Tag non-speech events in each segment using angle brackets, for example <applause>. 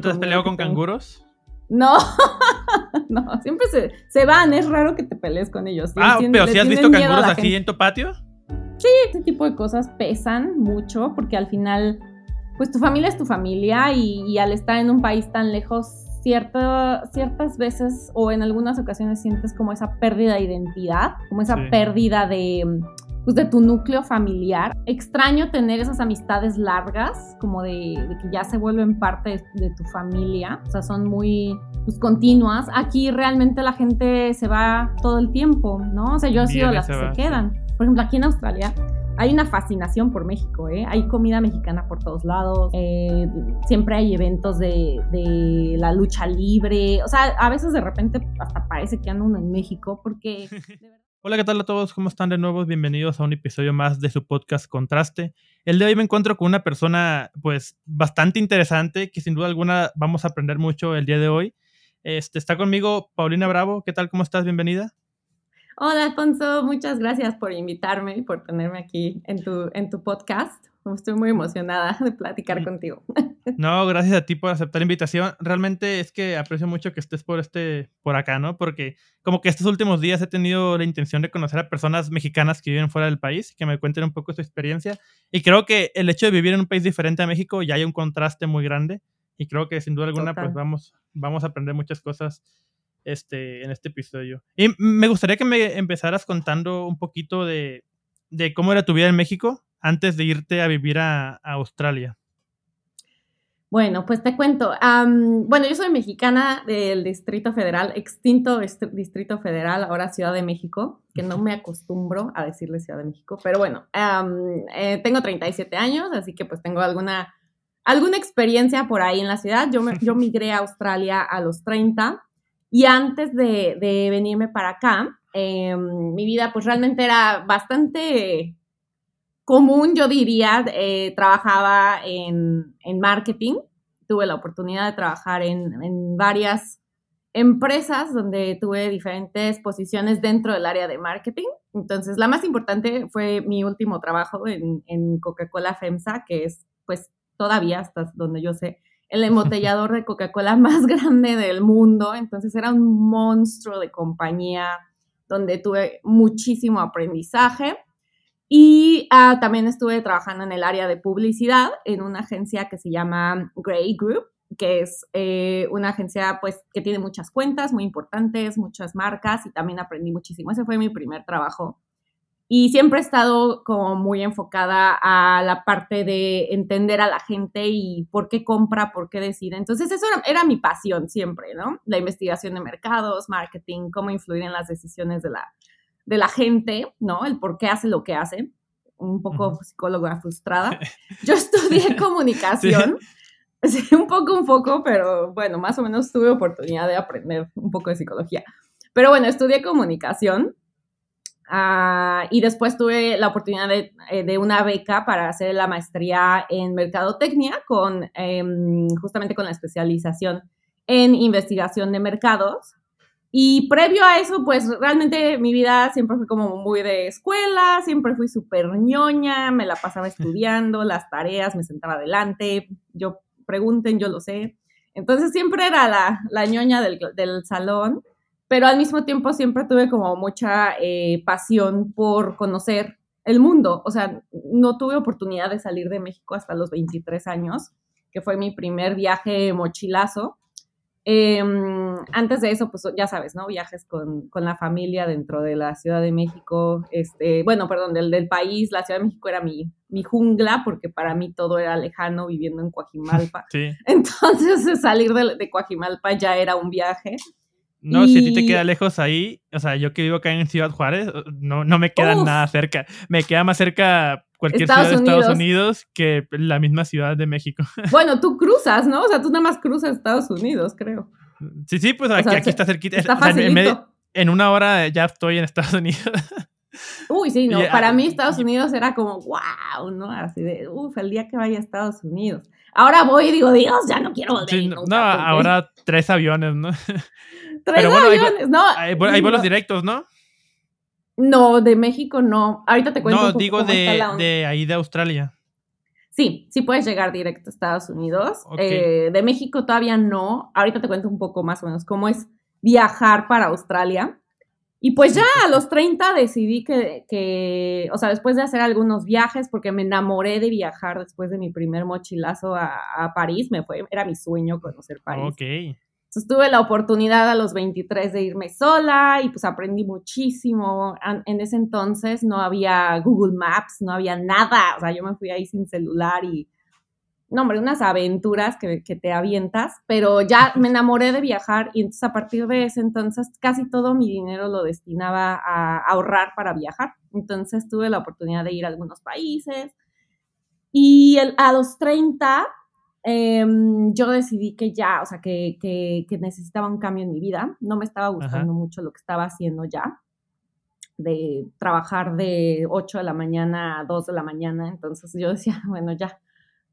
¿No te has peleado con canguros? No, <laughs> no, siempre se, se, van, es raro que te pelees con ellos. Ah, pero si has visto canguros aquí en tu patio. Sí, ese tipo de cosas pesan mucho porque al final, pues tu familia es tu familia y, al estar en un país tan lejos, ciertas veces o en algunas ocasiones sientes como esa pérdida de identidad, como esa pérdida de pues de tu núcleo familiar. Extraño tener esas amistades largas, como de, que ya se vuelven parte de, tu familia, o sea, son muy pues, continuas. Aquí realmente la gente se va todo el tiempo, ¿no? O sea, yo he sido las que se quedan. Por ejemplo, aquí en Australia hay una fascinación por México, ¿eh? Hay comida mexicana por todos lados, eh, siempre hay eventos de, de, la lucha libre, o sea, a veces de repente hasta parece que andan en México porque... <laughs> Hola, ¿qué tal a todos? ¿Cómo están de nuevo? Bienvenidos a un episodio más de su podcast Contraste. El de hoy me encuentro con una persona, pues, bastante interesante, que sin duda alguna vamos a aprender mucho el día de hoy. Este, está conmigo Paulina Bravo. ¿Qué tal? ¿Cómo estás? Bienvenida. Hola, Alfonso. Muchas gracias por invitarme y por tenerme aquí en tu, en tu podcast. Estoy muy emocionada <laughs> de platicar contigo. No, gracias a ti por aceptar la invitación. Realmente es que aprecio mucho que estés por este, por acá, ¿no? Porque como que estos últimos días he tenido la intención de conocer a personas mexicanas que viven fuera del país, que me cuenten un poco su experiencia. Y creo que el hecho de vivir en un país diferente a México ya hay un contraste muy grande. Y creo que sin duda alguna, pues vamos, vamos a aprender muchas cosas este, en este episodio. Y me gustaría que me empezaras contando un poquito de, de cómo era tu vida en México antes de irte a vivir a, Australia? Bueno, pues te cuento. bueno, yo soy mexicana del Distrito Federal, extinto Distrito Federal, ahora Ciudad de México, que no me acostumbro a decirle Ciudad de México, pero bueno, eh, tengo 37 años, así que pues tengo alguna, alguna experiencia por ahí en la ciudad. Yo, yo <laughs> migré a Australia a los 30 y antes de, de venirme para acá, em, mi vida pues realmente era bastante común, yo diría, eh, trabajaba en, marketing. Tuve la oportunidad de trabajar en, varias empresas donde tuve diferentes posiciones dentro del área de marketing. Entonces, la más importante fue mi último trabajo en, en Coca-Cola FEMSA, que es, pues, todavía hasta donde yo sé, el embotellador de Coca-Cola <laughs> más grande del mundo. Entonces, era un monstruo de compañía donde tuve muchísimo aprendizaje. Y ah, también estuve trabajando en el área de publicidad en una agencia que se llama Grey Group, que es eh, una agencia pues que tiene muchas cuentas muy importantes, muchas marcas y también aprendí muchísimo. Ese fue mi primer trabajo. Y siempre he estado como muy enfocada a la parte de entender a la gente y por qué compra, por qué decide. Entonces eso era, era mi pasión siempre, ¿no? La investigación de mercados, marketing, cómo influir en las decisiones de la, de la gente, ¿no? El por qué hace lo que hace. Un poco psicóloga frustrada. <laughs> Yo estudié comunicación. Sí. un poco, un poco, pero bueno, más o menos tuve oportunidad de aprender un poco de psicología. Pero bueno, estudié comunicación ah, y después tuve la oportunidad de, eh, de, una beca para hacer la maestría en mercadotecnia con em, justamente con la especialización en investigación de mercados. Y previo a eso, pues realmente mi vida siempre fue como muy de escuela, siempre fui súper ñoña, me la pasaba <laughs> estudiando, las tareas, me sentaba adelante, yo pregunten, yo lo sé. Entonces siempre era la, la ñoña del, del, salón, pero al mismo tiempo siempre tuve como mucha eh, pasión por conocer el mundo. O sea, no tuve oportunidad de salir de México hasta los 23 años, que fue mi primer viaje mochilazo. Em, antes de eso, pues ya sabes, ¿no? Viajes con, con, la familia dentro de la Ciudad de México, este, bueno, perdón, del, del país, la Ciudad de México era mi, mi jungla, porque para mí todo era lejano viviendo en Coajimalpa. <laughs> Sí. Entonces salir de, de Coajimalpa ya era un viaje. No, si a ti te queda lejos ahí, o sea, yo que vivo acá en Ciudad Juárez, no, no me queda nada cerca. Me queda más cerca cualquier ciudad de Estados Unidos que la misma Ciudad de México. <laughs> Bueno, tú cruzas, ¿no? O sea, tú nada más cruzas Estados Unidos, creo. Sí, sí, pues aquí, aquí está cerquita. Está o en, una hora ya estoy en Estados <laughs> Unidos. Uy, sí, no. Para mí Estados Unidos era como, wow, ¿no? Así de, uff, el día que vaya a Estados Unidos. Ahora voy y digo, Dios, ya no quiero volver. no, ahora tres aviones, ¿no? <laughs> Tres aviones, no. Hay, hay vuelos directos, ¿no? No, de México no. Ahorita te cuento. No, digo de, de ahí de Australia. Sí, sí puedes llegar directo a Estados Unidos. Eh, de México todavía no. Ahorita te cuento un poco más o menos cómo es viajar para Australia. Y pues ya a los 30 decidí que, o sea, después de hacer algunos viajes, porque me enamoré de viajar después de mi primer mochilazo a, París, me fue, era mi sueño conocer París. Ok. Entonces tuve la oportunidad a los 23 de irme sola y pues aprendí muchísimo. En ese entonces no había Google Maps, no había nada, o sea, yo me fui ahí sin celular y no, hombre, unas aventuras que, te avientas, pero ya me enamoré de viajar y entonces a partir de ese entonces casi todo mi dinero lo destinaba a ahorrar para viajar. Entonces tuve la oportunidad de ir a algunos países y a los 30 em, yo decidí que ya, o sea, que, que, necesitaba un cambio en mi vida. No me estaba gustando mucho lo que estaba haciendo ya de trabajar de 8 de la mañana a 2 de la mañana. Entonces yo decía, <laughs> bueno, ya,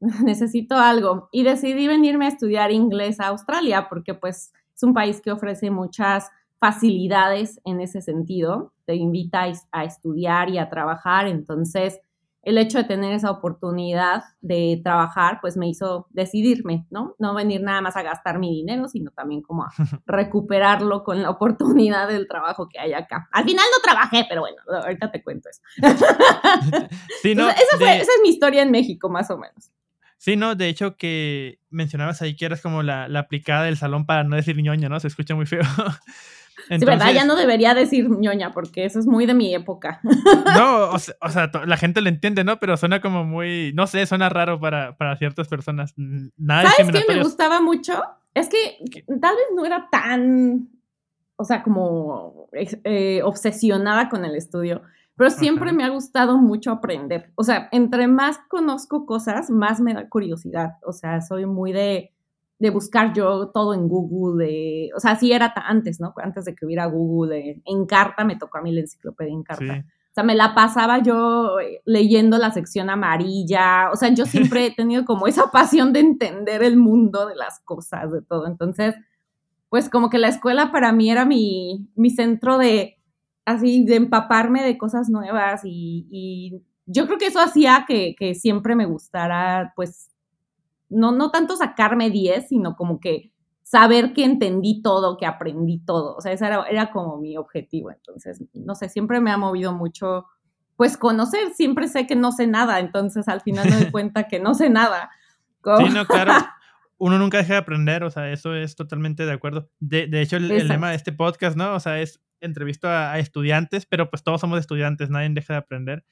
<laughs> necesito algo. Y decidí venirme a estudiar inglés a Australia porque pues es un país que ofrece muchas facilidades en ese sentido. Te invita a estudiar y a trabajar. Entonces, el hecho de tener esa oportunidad de trabajar, pues me hizo decidirme, ¿no? No venir nada más a gastar mi dinero, sino también como a <laughs> recuperarlo con la oportunidad del trabajo que hay acá. Al final no trabajé, pero bueno, ahorita te cuento eso. <laughs> Sí, no, esa, esa es mi historia en México, más o menos. Sí, no, de hecho que mencionabas ahí que eras como la, aplicada del salón para no decir ñoña, ¿no? Se escucha muy feo. <laughs> sí, verdad, ya no debería decir ñoña porque eso es muy de mi época. <laughs> No, o sea, la gente lo entiende, ¿no? Pero suena como muy, no sé, suena raro para, ciertas personas. Nada ¿Sabes qué me gustaba mucho? Es que tal vez no era tan, o sea, como eh, obsesionada con el estudio pero siempre me ha gustado mucho aprender. O sea, entre más conozco cosas, más me da curiosidad. O sea, soy muy de, de buscar yo todo en Google. o sea, así era antes, ¿no? Antes de que hubiera Google. en carta me tocó a mí la enciclopedia en carta. O sea, me la pasaba yo eh, leyendo la sección amarilla. O sea, yo siempre he tenido como esa pasión de entender el mundo de las cosas, de todo. Entonces, pues como que la escuela para mí era mi, mi centro de así de empaparme de cosas nuevas y, yo creo que eso hacía que, siempre me gustara, pues, no, no tanto sacarme 10, sino como que saber que entendí todo, que aprendí todo. O sea, ese era, era como mi objetivo. Entonces, no sé, siempre me ha movido mucho, pues, conocer. Siempre sé que no sé nada, entonces al final me doy <laughs> cuenta que no sé nada. Sí, no, claro. <laughs> Uno nunca deja de aprender, o sea, eso es totalmente de acuerdo. De, de hecho, el, el, lema de este podcast, ¿no? O sea, es entrevisto a, estudiantes, pero pues todos somos estudiantes, nadie deja de aprender.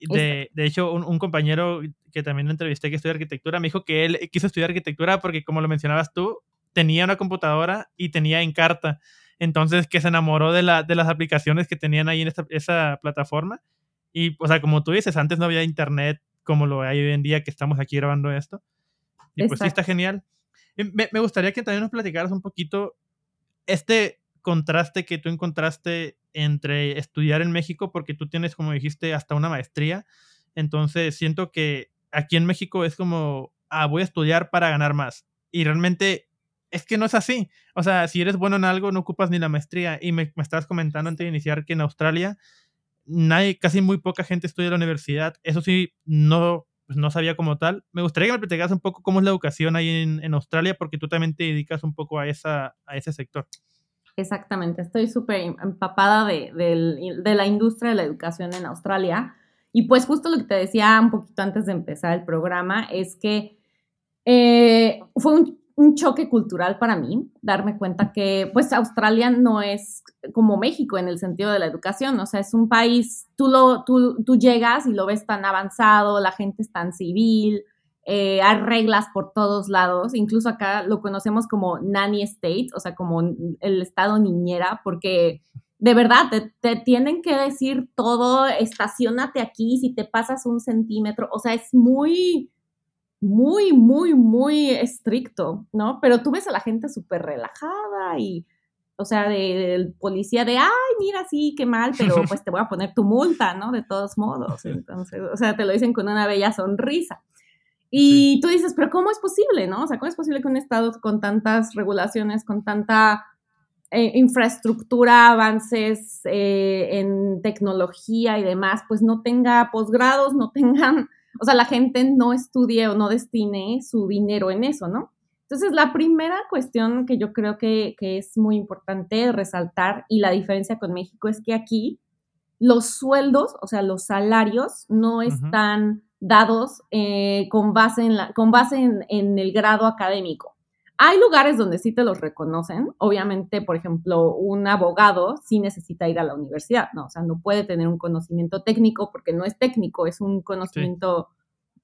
De, de hecho, un, compañero que también entrevisté que estudia arquitectura me dijo que él quiso estudiar arquitectura porque, como lo mencionabas tú, tenía una computadora y tenía Encarta. Entonces, que se enamoró de, la, de las aplicaciones que tenían ahí en esta, esa plataforma. Y, o sea, como tú dices, antes no había internet como lo hay hoy en día que estamos aquí grabando esto. Y pues sí, está genial. Me, me gustaría que también nos platicaras un poquito este contraste que tú encontraste entre estudiar en México, porque tú tienes, como dijiste, hasta una maestría. Entonces, siento que aquí en México es como, ah, voy a estudiar para ganar más. Y realmente es que no es así. O sea, si eres bueno en algo, no ocupas ni la maestría. Y me, me estabas comentando antes de iniciar que en Australia nadie, casi muy poca gente estudia en la universidad. Eso sí, no, pues no sabía como tal. Me gustaría que me platicaras un poco cómo es la educación ahí en, en Australia, porque tú también te dedicas un poco a, esa, a ese sector. Exactamente, estoy súper empapada de, la industria de la educación en Australia. Y pues justo lo que te decía un poquito antes de empezar el programa es que eh, fue un, choque cultural para mí darme cuenta que pues Australia no es como México en el sentido de la educación, o sea, es un país, tú, lo, tú, tú llegas y lo ves tan avanzado, la gente es tan civil, eh, hay reglas por todos lados, incluso acá lo conocemos como nanny state, o sea, como el estado niñera, porque de verdad te, tienen que decir todo, estacionate aquí si te pasas un centímetro, o sea, es muy, muy, muy, muy estricto, ¿no? Pero tú ves a la gente súper relajada y, o sea, del policía de, ay, mira, sí, qué mal, pero <laughs> pues te voy a poner tu multa, ¿no? De todos modos. Entonces, o sea, te lo dicen con una bella sonrisa. Y tú dices, pero ¿cómo es posible, no? O sea, ¿cómo es posible que un Estado con tantas regulaciones, con tanta eh, infraestructura, avances eh, en tecnología y demás, pues no tenga posgrados, no tengan o sea, la gente no estudie o no destine su dinero en eso, ¿no? Entonces, la primera cuestión que yo creo que, es muy importante resaltar y la diferencia con México es que aquí los sueldos, o sea, los salarios no están dados eh, con base, en, la, con base en, el grado académico. Hay lugares donde sí te los reconocen. Obviamente, por ejemplo, un abogado sí necesita ir a la universidad, ¿no? O sea, no puede tener un conocimiento técnico porque no es técnico, es un conocimiento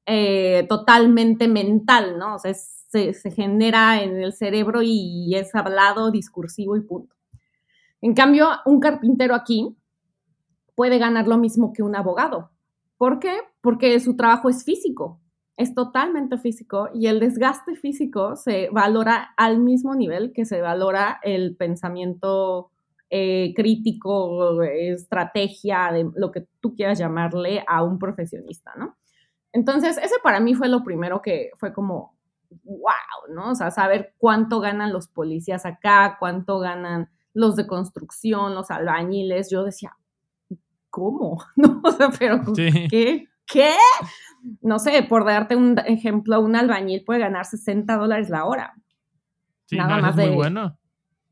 eh, totalmente mental, ¿no? O sea, se, se, genera en el cerebro y es hablado, discursivo y punto. En cambio, un carpintero aquí puede ganar lo mismo que un abogado. ¿Por qué? Porque su trabajo es físico es totalmente físico y el desgaste físico se valora al mismo nivel que se valora el pensamiento eh, crítico, estrategia, de lo que tú quieras llamarle a un profesionista, ¿no? Entonces, ese para mí fue lo primero que fue como, wow, ¿no? O sea, saber cuánto ganan los policías acá, cuánto ganan los de construcción, los albañiles. Yo decía, ¿cómo? <laughs> ¿No? O sea, pero ¿qué? ¿Qué? No sé, por darte un ejemplo, un albañil puede ganar 60 dólares la hora. Sí, Nada más es muy bueno.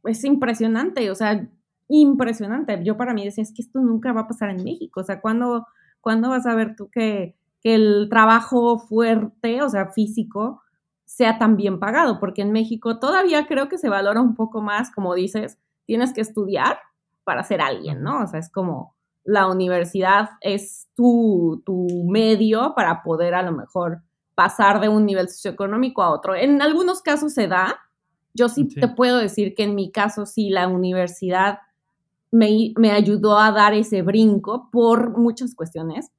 Es impresionante, o sea, impresionante. Yo para mí decía, es que esto nunca va a pasar en México. O sea, ¿cuándo, vas a ver tú que, que el trabajo fuerte, o sea, físico, sea tan bien pagado? Porque en México todavía creo que se valora un poco más, como dices, tienes que estudiar para ser alguien, ¿no? O sea, es como la universidad es tu, medio para poder a lo mejor pasar de un nivel socioeconómico a otro. En algunos casos se da. Yo sí, te puedo decir que en mi caso sí la universidad me, me, ayudó a dar ese brinco por muchas cuestiones.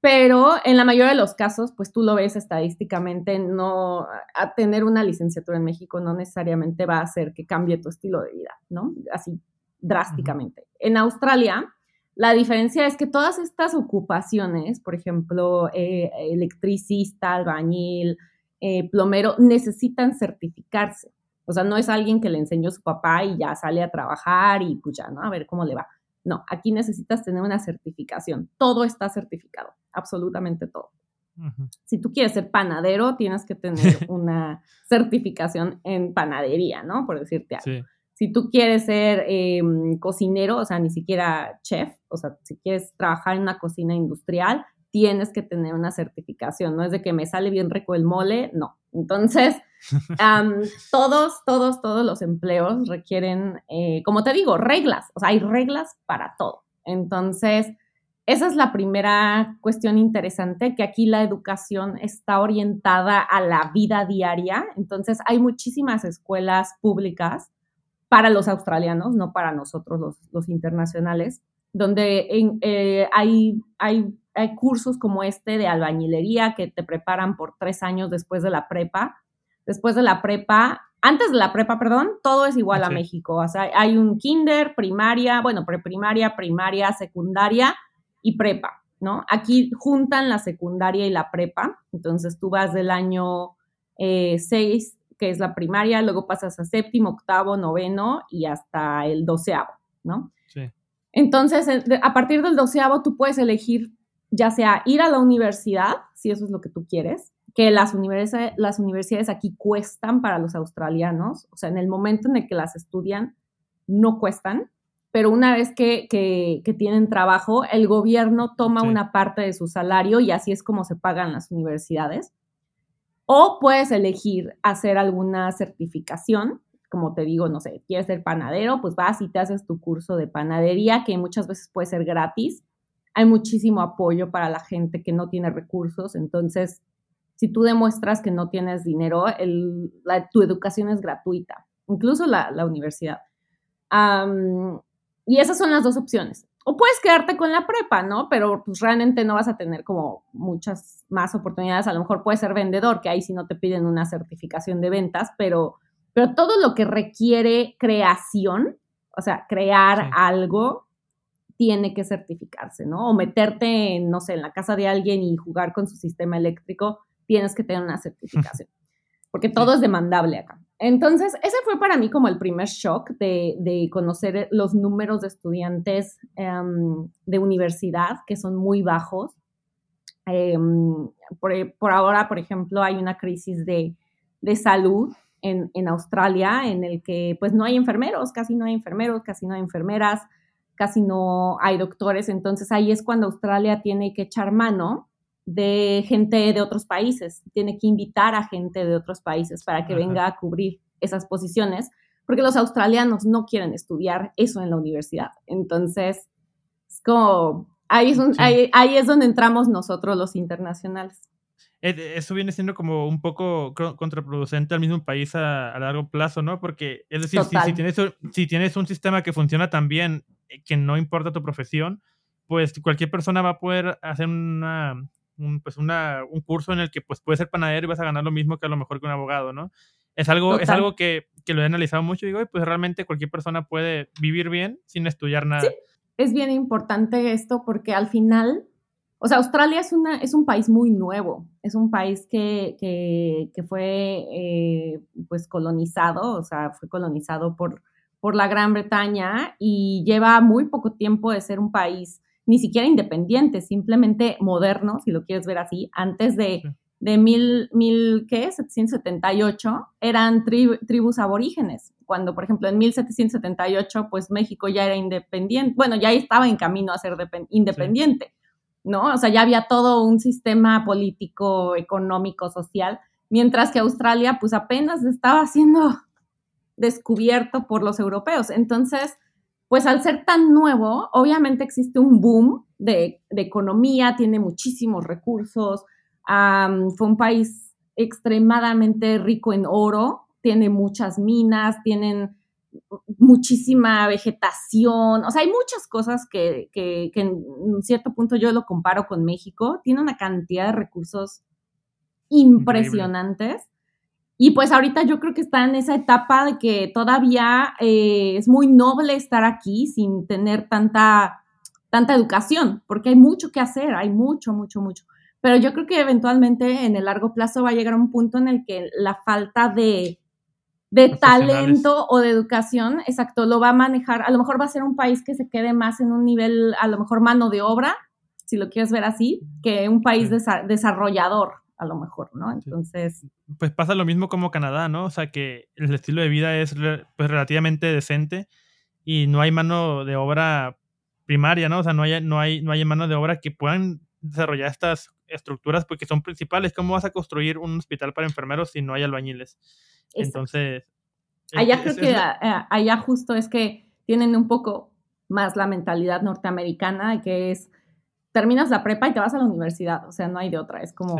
Pero en la mayoría de los casos, pues tú lo ves estadísticamente, no a tener una licenciatura en México no necesariamente va a hacer que cambie tu estilo de vida, ¿no? Así drásticamente. En Australia, la diferencia es que todas estas ocupaciones, por ejemplo, eh, electricista, albañil, eh, plomero, necesitan certificarse. O sea, no es alguien que le enseñó su papá y ya sale a trabajar y pues ya, ¿no? A ver cómo le va. No, aquí necesitas tener una certificación. Todo está certificado, absolutamente todo. Si tú quieres ser panadero, tienes que tener <laughs> una certificación en panadería, ¿no? Por decirte algo. Si tú quieres ser em, cocinero, o sea, ni siquiera chef, o sea, si quieres trabajar en una cocina industrial, tienes que tener una certificación. No es de que me sale bien rico el mole, no. Entonces, <laughs> todos, todos, todos los empleos requieren, eh, como te digo, reglas. O sea, hay reglas para todo. Entonces, esa es la primera cuestión interesante, que aquí la educación está orientada a la vida diaria. Entonces, hay muchísimas escuelas públicas para los australianos, no para nosotros los, internacionales, donde eh, hay, hay, hay cursos como este de albañilería que te preparan por tres años después de la prepa. Después de la prepa, antes de la prepa, perdón, todo es igual a México. O sea, hay un kinder, primaria, bueno, preprimaria, primaria, secundaria y prepa, ¿no? Aquí juntan la secundaria y la prepa. Entonces tú vas del año 6 eh, que es la primaria, luego pasas a séptimo, octavo, noveno y hasta el doceavo, ¿no? Sí. Entonces, a partir del doceavo tú puedes elegir ya sea ir a la universidad, si eso es lo que tú quieres, que las, universidades, las universidades aquí cuestan para los australianos, o sea, en el momento en el que las estudian, no cuestan, pero una vez que, tienen trabajo, el gobierno toma una parte de su salario y así es como se pagan las universidades. O puedes elegir hacer alguna certificación, como te digo, no sé, quieres ser panadero, pues vas y te haces tu curso de panadería, que muchas veces puede ser gratis. Hay muchísimo apoyo para la gente que no tiene recursos, entonces, si tú demuestras que no tienes dinero, tu educación es gratuita, incluso la, universidad. y esas son las dos opciones o puedes quedarte con la prepa, ¿no? Pero pues realmente no vas a tener como muchas más oportunidades. A lo mejor puedes ser vendedor, que ahí sí no te piden una certificación de ventas, pero, pero todo lo que requiere creación, o sea, crear algo, tiene que certificarse, ¿no? O meterte, en, no sé, en la casa de alguien y jugar con su sistema eléctrico, tienes que tener una certificación, porque <laughs> todo es demandable acá. Entonces, ese fue para mí como el primer shock de, conocer los números de estudiantes em, de universidad, que son muy bajos. Em, por, ahora, por ejemplo, hay una crisis de, salud en, en, Australia en el que pues no hay enfermeros, casi no hay enfermeros, casi no hay enfermeras, casi no hay doctores. Entonces ahí es cuando Australia tiene que echar mano de gente de otros países, tiene que invitar a gente de otros países para que venga a cubrir esas posiciones, porque los australianos no quieren estudiar eso en la universidad. Entonces, es como, ahí es, ahí, es donde entramos nosotros los internacionales. Eso viene siendo como un poco contraproducente al mismo país a, largo plazo, ¿no? Porque, es decir, si, tienes, si tienes un sistema que funciona tan bien, eh, que no importa tu profesión, pues cualquier persona va a poder hacer una, un, pues una, un curso en el que pues puedes ser panadero y vas a ganar lo mismo que a lo mejor que un abogado, ¿no? Es algo, es algo que, que, lo he analizado mucho y digo, pues realmente cualquier persona puede vivir bien sin estudiar nada. Sí, es bien importante esto porque al final, o sea, Australia es, una, es un país muy nuevo, es un país que, que, que fue eh, pues colonizado, o sea, fue colonizado por, por la Gran Bretaña y lleva muy poco tiempo de ser un país ni siquiera independiente, simplemente moderno, si lo quieres ver así, antes de, de mil, mil, ¿qué? 778, eran tribus aborígenes, cuando, por ejemplo, en 1778, pues México ya era independiente, bueno, ya estaba en camino a ser independiente, ¿no? O sea, ya había todo un sistema político, económico, social, mientras que Australia, pues apenas estaba siendo descubierto por los europeos. Entonces, pues al ser tan nuevo, obviamente existe un boom de, economía, tiene muchísimos recursos, fue un país extremadamente rico en oro, tiene muchas minas, tienen muchísima vegetación, o sea, hay muchas cosas que, que, en cierto punto yo lo comparo con México, tiene una cantidad de recursos impresionantes. Y pues ahorita yo creo que está en esa etapa de que todavía eh, es muy noble estar aquí sin tener tanta, tanta educación, porque hay mucho que hacer, hay mucho, mucho, mucho. Pero yo creo que eventualmente en el largo plazo va a llegar un punto en el que la falta de, de talento o de educación, exacto, lo va a manejar. A lo mejor va a ser un país que se quede más en un nivel, a lo mejor mano de obra, si lo quieres ver así, que un país desarrollador a lo mejor, ¿no? Entonces... Pues pasa lo mismo como Canadá, ¿no? O sea, que el estilo de vida es pues, relativamente decente y no hay mano de obra primaria, ¿no? O sea, no hay, no hay, no hay mano de obra que puedan desarrollar estas estructuras porque son principales. ¿Cómo vas a construir un hospital para enfermeros si no hay albañiles? Entonces... Allá creo que allá justo es que tienen un poco más la mentalidad norteamericana, que es terminas la prepa y te vas a la universidad, o sea, no hay de otra, es como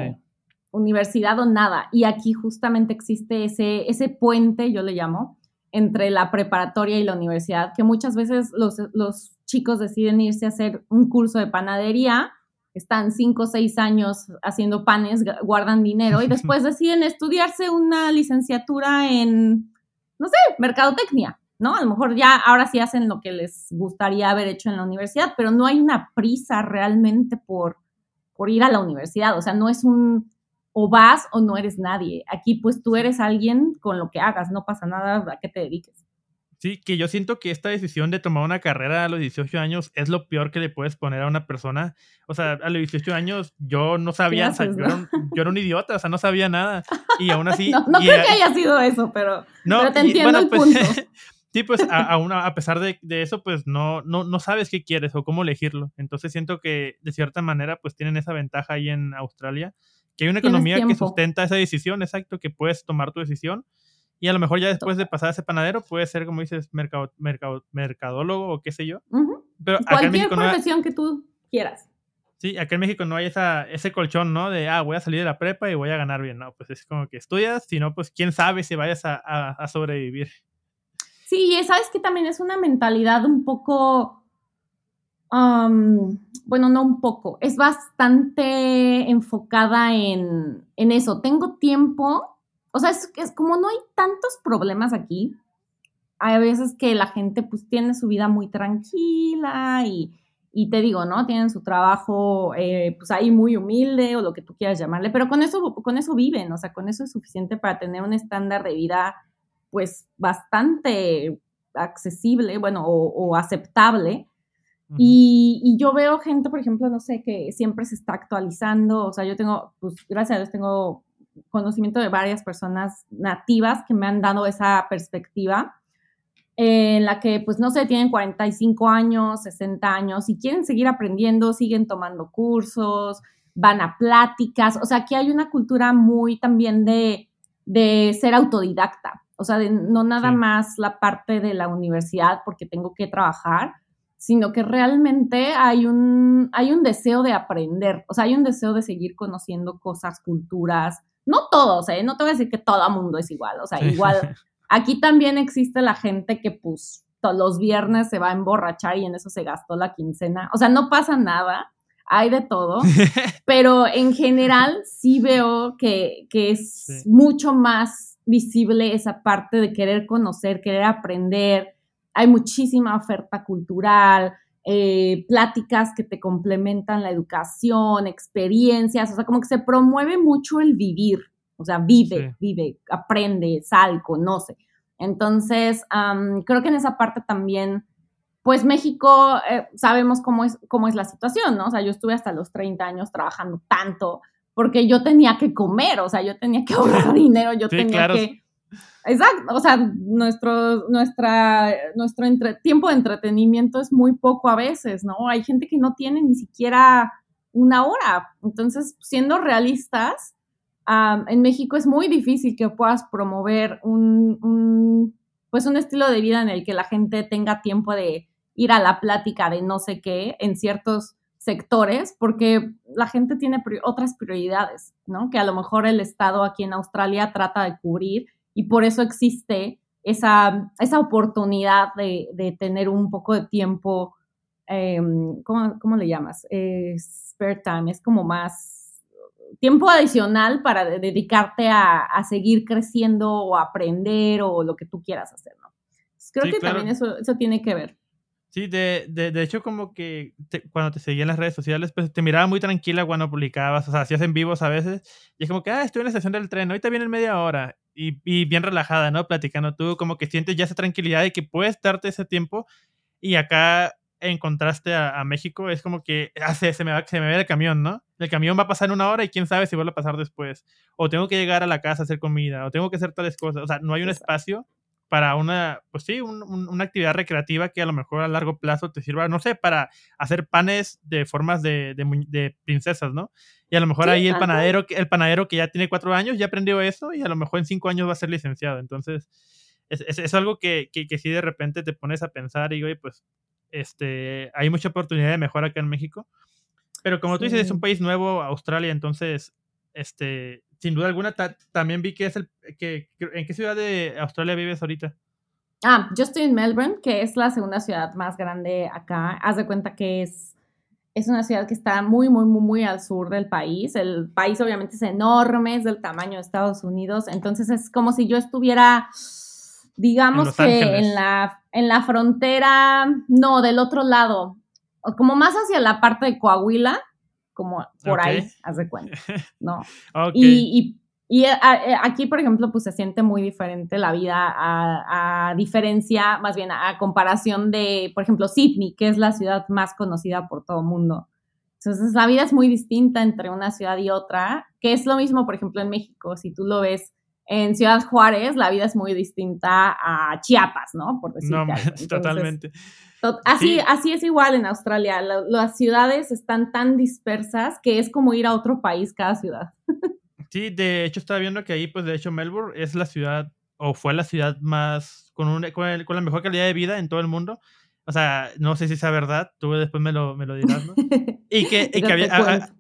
universidad o nada. Y aquí justamente existe ese, ese puente, yo le llamo, entre la preparatoria y la universidad, que muchas veces los, los chicos deciden irse a hacer un curso de panadería, están cinco o seis años haciendo panes, guardan dinero y <laughs> después deciden estudiarse una licenciatura en, no sé, mercadotecnia, ¿no? A lo mejor ya ahora sí hacen lo que les gustaría haber hecho en la universidad, pero no hay una prisa realmente por, por ir a la universidad, o sea, no es un o vas o no eres nadie. Aquí pues tú eres alguien con lo que hagas, no pasa nada a qué te dediques. Sí, que yo siento que esta decisión de tomar una carrera a los 18 años es lo peor que le puedes poner a una persona. O sea, a los 18 años yo no sabía, yo, era un, idiota, o sea, no sabía nada. Y aún <laughs> así... no, creo que haya sido eso, pero, no, te entiendo el pues, punto. <laughs> sí, pues a, a, pesar de, de, eso, pues no, no, no sabes qué quieres o cómo elegirlo. Entonces siento que de cierta manera pues tienen esa ventaja ahí en Australia que hay una economía que sustenta esa decisión, exacto, que puedes tomar tu decisión. Y a lo mejor ya después de pasar a ese panadero, puede ser, como dices, mercado, mercado, mercadólogo o qué sé yo. Pero Cualquier profesión que tú quieras. Sí, acá en México no hay esa, ese colchón, ¿no? De, ah, voy a salir de la prepa y voy a ganar bien. No, pues es como que estudias, si no, pues quién sabe si vayas a, a sobrevivir. Sí, y sabes que también es una mentalidad un poco bueno, no un poco, es bastante enfocada en, eso. Tengo tiempo, o sea, es, es, como no hay tantos problemas aquí. Hay veces que la gente pues tiene su vida muy tranquila y, y te digo, ¿no? Tienen su trabajo eh, pues ahí muy humilde o lo que tú quieras llamarle, pero con eso, con eso viven, o sea, con eso es suficiente para tener un estándar de vida pues bastante accesible, bueno, o aceptable y, y, yo veo gente, por ejemplo, no sé, que siempre se está actualizando, o sea, yo tengo, pues gracias a Dios tengo conocimiento de varias personas nativas que me han dado esa perspectiva en la que, pues, no sé, tienen 45 años, 60 años y quieren seguir aprendiendo, siguen tomando cursos, van a pláticas, o sea, aquí hay una cultura muy también de, de ser autodidacta, o sea, de no nada más la parte de la universidad porque tengo que trabajar, sino que realmente hay un, hay un deseo de aprender, o sea, hay un deseo de seguir conociendo cosas, culturas, no todos, ¿eh? No te voy a decir que todo mundo es igual, o sea, igual, <laughs> aquí también existe la gente que pues los viernes se va a emborrachar y en eso se gastó la quincena, o sea, no pasa nada, hay de todo, <laughs> pero en general sí veo que, es mucho más visible esa parte de querer conocer, querer aprender, hay muchísima oferta cultural, eh, pláticas que te complementan la educación, experiencias, o sea, como que se promueve mucho el vivir, o sea, vive, vive, aprende, sal, conoce. Entonces, creo que en esa parte también, pues México, eh, sabemos cómo es, cómo es la situación, ¿no? O sea, yo estuve hasta los 30 años trabajando tanto porque yo tenía que comer, o sea, yo tenía que <laughs> ahorrar dinero, yo tenía que Exacto, o sea, nuestro, nuestra, nuestro tiempo de entretenimiento es muy poco a veces, ¿no? Hay gente que no tiene ni siquiera una hora. Entonces, siendo realistas, en México es muy difícil que puedas promover un, pues un estilo de vida en el que la gente tenga tiempo de ir a la plática de no sé qué en ciertos sectores, porque la gente tiene otras prioridades, ¿no? Que a lo mejor el Estado aquí en Australia trata de cubrir y por eso existe esa, esa oportunidad de, tener un poco de tiempo, em, ¿cómo, le llamas? spare time, es como más tiempo adicional para dedicarte a, seguir creciendo o aprender o lo que tú quieras hacer, ¿no? creo que también eso, eso tiene que ver. Sí, de, de, de hecho como que cuando te seguía en las redes sociales, pues te miraba muy tranquila cuando publicabas, o sea, hacías en vivos a veces, y es como que, ah, estoy en la estación del tren, ahorita viene en media hora, y, y, bien relajada, ¿no? Platicando tú, como que sientes ya esa tranquilidad y que puedes darte ese tiempo, y acá en contraste a, México, es como que hace, se, me va, se me ve el camión, ¿no? El camión va a pasar en una hora y quién sabe si vuelve a pasar después, o tengo que llegar a la casa a hacer comida, o tengo que hacer tales cosas, o sea, no hay un espacio para una, pues sí, una actividad recreativa que a lo mejor a largo plazo te sirva, no sé, para hacer panes de formas de, de, princesas, ¿no? Y a lo mejor ahí el panadero, el panadero que ya tiene cuatro años ya aprendió eso y a lo mejor en cinco años va a ser licenciado. Entonces, es, es, algo que, que, que sí de repente te pones a pensar y digo, pues, este, hay mucha oportunidad de mejora acá en México. Pero como tú dices, es un país nuevo, Australia, entonces, este, sin duda alguna, también vi que es el. Que, ¿En qué ciudad de Australia vives ahorita? Ah, yo estoy en Melbourne, que es la segunda ciudad más grande acá. Haz de cuenta que es, es una ciudad que está muy, muy, muy, muy al sur del país. El país obviamente es enorme, es del tamaño de Estados Unidos. Entonces es como si yo estuviera, digamos que en la, en la frontera, no, del otro lado, como más hacia la parte de Coahuila como por ahí, <laughs> haz de cuenta, ¿no? Y, y, eh, eh, aquí, por ejemplo, pues se siente muy diferente la vida a, diferencia, más bien a, comparación de, por ejemplo, Sydney, que es la ciudad más conocida por todo el mundo. Entonces, la vida es muy distinta entre una ciudad y otra, que es lo mismo, por ejemplo, en México. Si tú lo ves en Ciudad Juárez, la vida es muy distinta a Chiapas, ¿no? Por decirlo no, <laughs> totalmente. Así, así es igual en Australia. las ciudades están tan dispersas que es como ir a otro país cada ciudad. Sí, de hecho estaba viendo que ahí, pues de hecho Melbourne es la ciudad, o fue la ciudad más, con, un, con, la mejor calidad de vida en todo el mundo. O sea, no sé si sea verdad, tú después me lo, me lo dirás, ¿no? <laughs> Y que, y que había,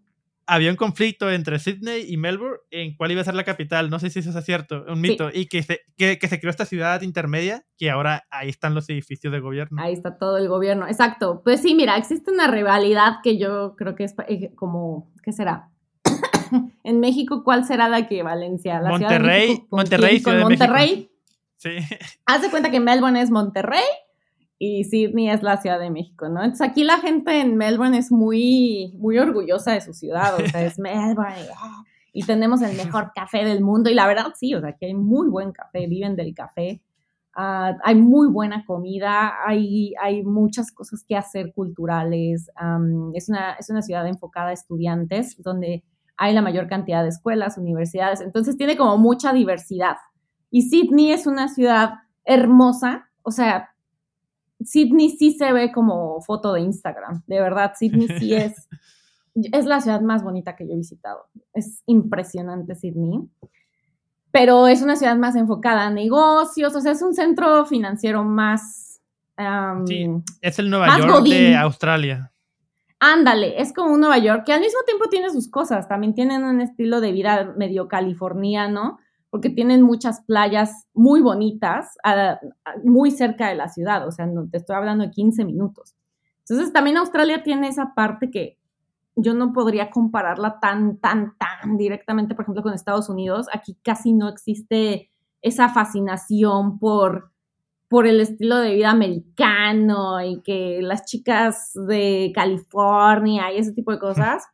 había un conflicto entre Sydney y Melbourne en cuál iba a ser la capital. No sé si eso es cierto, un mito. Y que se, que, que, se creó esta ciudad intermedia, que ahora ahí están los edificios de gobierno. Ahí está todo el gobierno, exacto. Pues sí, mira, existe una rivalidad que yo creo que es eh, como, ¿qué será? <coughs> en México, ¿cuál será la equivalencia? ¿La Monterrey, Monterrey, con Monterrey. Sí. Haz de cuenta que Melbourne es Monterrey y Sydney es la Ciudad de México, ¿no? Entonces aquí la gente en Melbourne es muy, muy orgullosa de su ciudad, o sea, es <laughs> Melbourne ah, y tenemos el mejor café del mundo y la verdad sí, o sea, que hay muy buen café, viven del café. Ah, hay muy buena comida, hay, hay muchas cosas que hacer culturales. es, una, es una ciudad enfocada a estudiantes donde hay la mayor cantidad de escuelas, universidades, entonces tiene como mucha diversidad. Y Sydney es una ciudad hermosa, o sea, Sydney sí se ve como foto de Instagram, de verdad, Sydney sí <laughs> es, es la ciudad más bonita que yo he visitado. Es impresionante Sydney pero es una ciudad más enfocada a negocios, o sea, es un centro financiero más... sí, es el Nueva York de Australia. Ándale, es como un Nueva York que al mismo tiempo tiene sus cosas, también tienen un estilo de vida medio californiano, porque tienen muchas playas muy bonitas, muy cerca de la ciudad, o sea, no, te estoy hablando de 15 minutos. Entonces, también Australia tiene esa parte que yo no podría compararla tan, tan, tan directamente, por ejemplo, con Estados Unidos. Aquí casi no existe esa fascinación por, por el estilo de vida americano y que las chicas de California y ese tipo de cosas.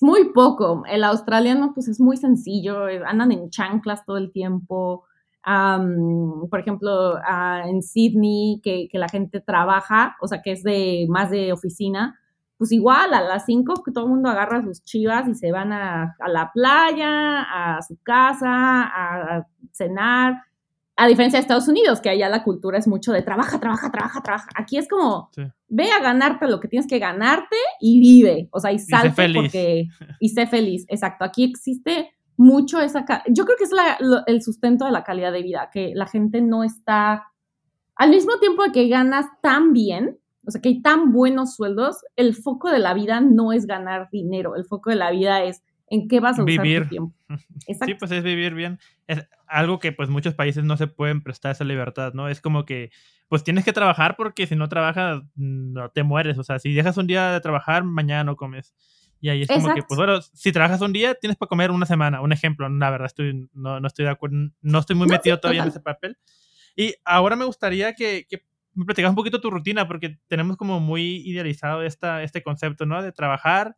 Muy poco. El australiano, pues es muy sencillo, andan en chanclas todo el tiempo. por ejemplo, en Sydney, que, que, la gente trabaja, o sea, que es de más de oficina, pues igual a las 5 todo el mundo agarra sus chivas y se van a, la playa, a su casa, a, cenar. A diferencia de Estados Unidos, que allá la cultura es mucho de trabaja, trabaja, trabaja, trabaja. Aquí es como, ve a ganarte lo que tienes que ganarte y vive. O sea, y salte y porque... <laughs> Y sé feliz, exacto. Aquí existe mucho esa... Yo creo que es el sustento de la calidad de vida, que la gente no está... Al mismo tiempo de que ganas tan bien, o sea, que hay tan buenos sueldos, el foco de la vida no es ganar dinero, el foco de la vida es en qué vas a usar tu tiempo. <laughs> Sí, pues es vivir bien. Es algo que pues muchos países no se pueden prestar esa libertad, ¿no? Es como que pues tienes que trabajar porque si no trabajas no te mueres, o sea, si dejas un día de trabajar, mañana no comes. Y ahí es como que, pues bueno, si trabajas un día, tienes para comer una semana, un ejemplo. La verdad, estoy, no, no estoy de acuerdo, no estoy muy metido todavía en ese papel. Y ahora me gustaría que, que me platicas un poquito tu rutina, porque tenemos como muy idealizado esta, este concepto, ¿no? De trabajar,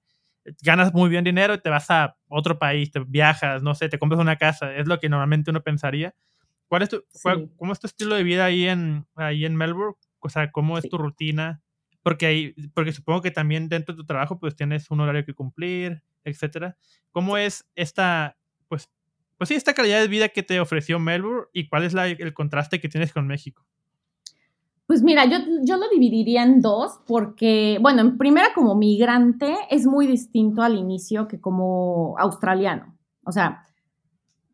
ganas muy bien dinero y te vas a otro país, te viajas, no sé, te compras una casa, es lo que normalmente uno pensaría. ¿Cuál es tu, ¿Cómo es tu estilo de vida ahí en, ahí en Melbourne? O sea, ¿cómo es tu rutina? Porque, ahí, porque supongo que también dentro de tu trabajo pues tienes un horario que cumplir, etcétera. ¿Cómo es esta, pues, pues sí, esta calidad de vida que te ofreció Melbourne y cuál es la, el contraste que tienes con México? Pues mira, yo, yo lo dividiría en dos porque, bueno, en primera como migrante es muy distinto al inicio que como australiano. O sea,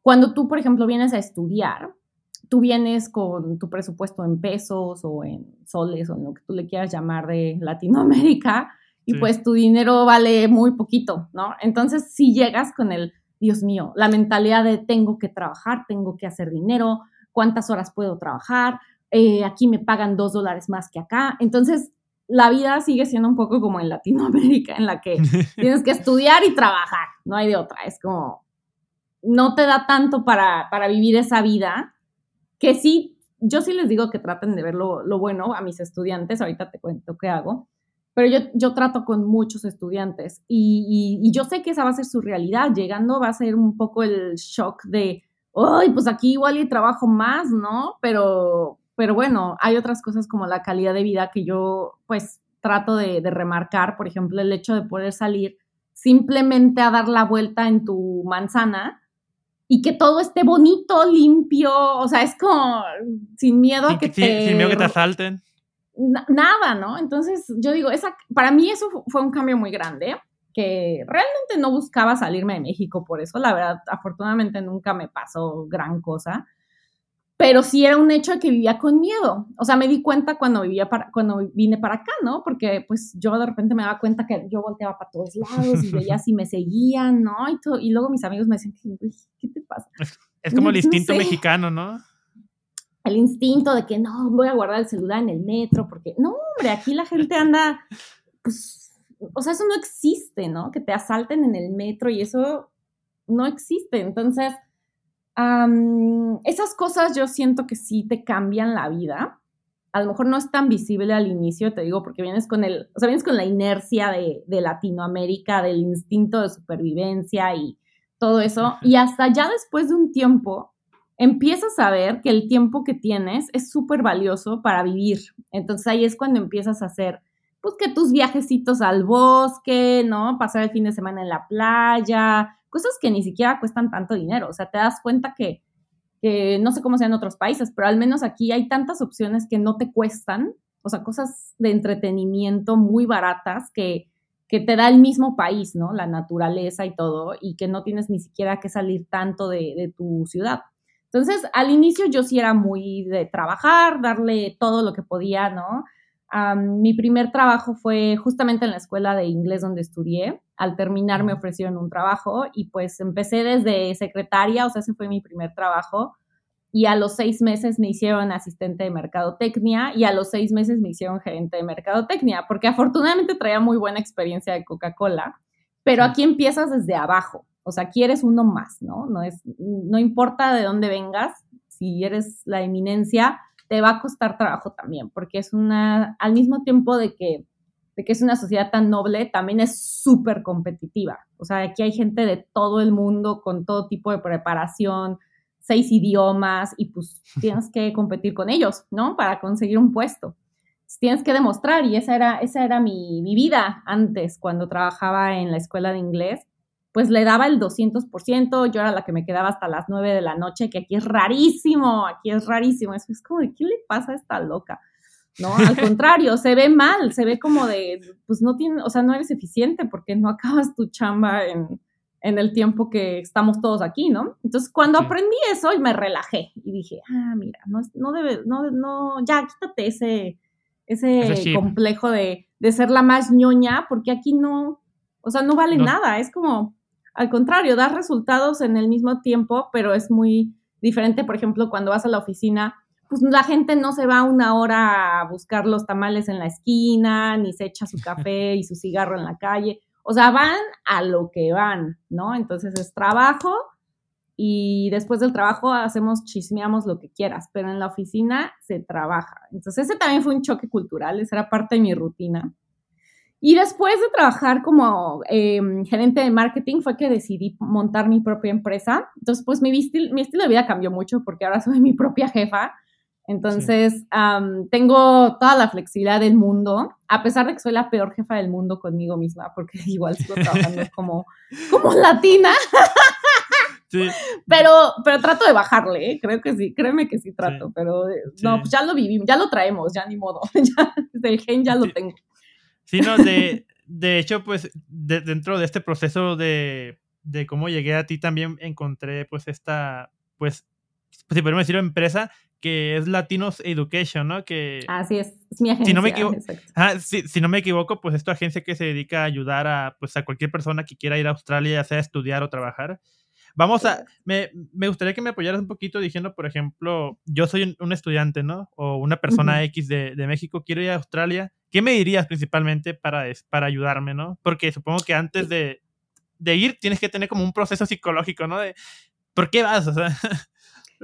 cuando tú, por ejemplo, vienes a estudiar, tú vienes con tu presupuesto en pesos o en soles o en lo que tú le quieras llamar de Latinoamérica y pues tu dinero vale muy poquito, ¿no? Entonces, si llegas con el, Dios mío, la mentalidad de tengo que trabajar, tengo que hacer dinero, cuántas horas puedo trabajar, eh, aquí me pagan dos dólares más que acá. Entonces, la vida sigue siendo un poco como en Latinoamérica, en la que <laughs> tienes que estudiar y trabajar, no hay de otra. Es como, no te da tanto para, para vivir esa vida, que sí, yo sí les digo que traten de ver lo, bueno a mis estudiantes, ahorita te cuento qué hago, pero yo, yo trato con muchos estudiantes y, y, y yo sé que esa va a ser su realidad, llegando va a ser un poco el shock de, ay, pues aquí igual y trabajo más, ¿no? Pero, pero bueno, hay otras cosas como la calidad de vida que yo pues trato de, remarcar, por ejemplo, el hecho de poder salir simplemente a dar la vuelta en tu manzana y que todo esté bonito, limpio, o sea, es como sin miedo a que te... Sin miedo que te asalten. nada, ¿no? Entonces, yo digo, esa, para mí eso fue un cambio muy grande, que realmente no buscaba salirme de México por eso, la verdad, afortunadamente nunca me pasó gran cosa, pero sí era un hecho de que vivía con miedo. O sea, me di cuenta cuando vivía para, cuando vine para acá, ¿no? Porque pues yo de repente me daba cuenta que yo volteaba para todos lados y veía si me seguían, ¿no? Y, todo, y luego mis amigos me decían, ¿qué te pasa? Es, como el instinto mexicano, ¿no? El instinto de que no, voy a guardar el celular en el metro, porque no, hombre, aquí la gente anda, pues, o sea, eso no existe, ¿no? Que te asalten en el metro y eso no existe. Entonces, esas cosas yo siento que sí te cambian la vida. A lo mejor no es tan visible al inicio, te digo, porque vienes con el, o sea, vienes con la inercia de, de Latinoamérica, del instinto de supervivencia y todo eso. Y hasta ya después de un tiempo, empiezas a ver que el tiempo que tienes es súper valioso para vivir. Entonces ahí es cuando empiezas a hacer, pues que tus viajecitos al bosque, ¿no? Pasar el fin de semana en la playa, cosas que ni siquiera cuestan tanto dinero. O sea, te das cuenta que, no sé cómo sea en otros países, pero al menos aquí hay tantas opciones que no te cuestan, o sea, cosas de entretenimiento muy baratas que, que te da el mismo país, ¿no? La naturaleza y todo, y que no tienes ni siquiera que salir tanto de, de tu ciudad. Entonces, al inicio yo sí era muy de trabajar, darle todo lo que podía, ¿no? mi primer trabajo fue justamente en la escuela de inglés donde estudié. Al terminar me ofrecieron un trabajo y pues empecé desde secretaria, o sea, ese fue mi primer trabajo. Y a los seis meses me hicieron asistente de mercadotecnia y a los seis meses me hicieron gerente de mercadotecnia, porque afortunadamente traía muy buena experiencia de Coca-Cola, pero aquí empiezas desde abajo, o sea, aquí eres uno más, ¿no? No, es, no importa de dónde vengas, si eres la eminencia, te va a costar trabajo también, porque es una, al mismo tiempo de que, de que es una sociedad tan noble, también es súper competitiva. O sea, aquí hay gente de todo el mundo con todo tipo de preparación, seis idiomas, y pues <laughs> tienes que competir con ellos, ¿no? Para conseguir un puesto. Tienes que demostrar, y esa era, esa era mi, mi vida antes, cuando trabajaba en la escuela de inglés pues le daba el 200%, yo era la que me quedaba hasta las 9 de la noche, que aquí es rarísimo, aquí es rarísimo, eso es como ¿qué le pasa a esta loca? ¿No? Al contrario, se ve mal, se ve como de, pues no tiene, o sea, no eres eficiente porque no acabas tu chamba en, el tiempo que estamos todos aquí, ¿no? Entonces, cuando aprendí eso, me relajé y dije, ah, mira, no, no debe, no, no, ya quítate ese, ese, complejo de, de, ser la más ñoña, porque aquí no, o sea, no vale nada, es como, al contrario, das resultados en el mismo tiempo, pero es muy diferente, por ejemplo, cuando vas a la oficina, pues la gente no se va una hora a buscar los tamales en la esquina, ni se echa su <laughs> café y su cigarro en la calle. O sea, van a lo que van, ¿no? Entonces es trabajo y después del trabajo hacemos, chismeamos lo que quieras, pero en la oficina se trabaja. Entonces ese también fue un choque cultural, esa era parte de mi rutina. Y después de trabajar como em, gerente de marketing fue que decidí montar mi propia empresa. Entonces, pues mi, mi estilo de vida cambió mucho porque ahora soy mi propia jefa. Entonces, tengo toda la flexibilidad del mundo, a pesar de que soy la peor jefa del mundo conmigo misma, porque <laughs> igual sigo trabajando <laughs> como, como latina. <laughs> Sí. Pero, pero trato de bajarle, ¿eh? creo que sí, créeme que sí trato, pero eh, no, pues ya lo vivimos, ya lo traemos, ya ni modo, ya, el gen ya lo tengo. Sí, no, de, de hecho, pues dentro de este proceso de, de, cómo llegué a ti también encontré pues esta, pues, si podemos decirlo, empresa que es Latinos Education, ¿no? Que, Así es, es mi agencia. Si no me equivoco, si, no me equivoco pues es tu agencia que se dedica a ayudar a, pues, a cualquier persona que quiera ir a Australia, ya sea a estudiar o trabajar. Vamos a, me, me, gustaría que me apoyaras un poquito diciendo, por ejemplo, yo soy un, estudiante, ¿no? O una persona X de, de, México, quiero ir a Australia. ¿Qué me dirías principalmente para, para ayudarme, no? Porque supongo que antes de, de ir tienes que tener como un proceso psicológico, ¿no? De, ¿por qué vas? O sea, <laughs>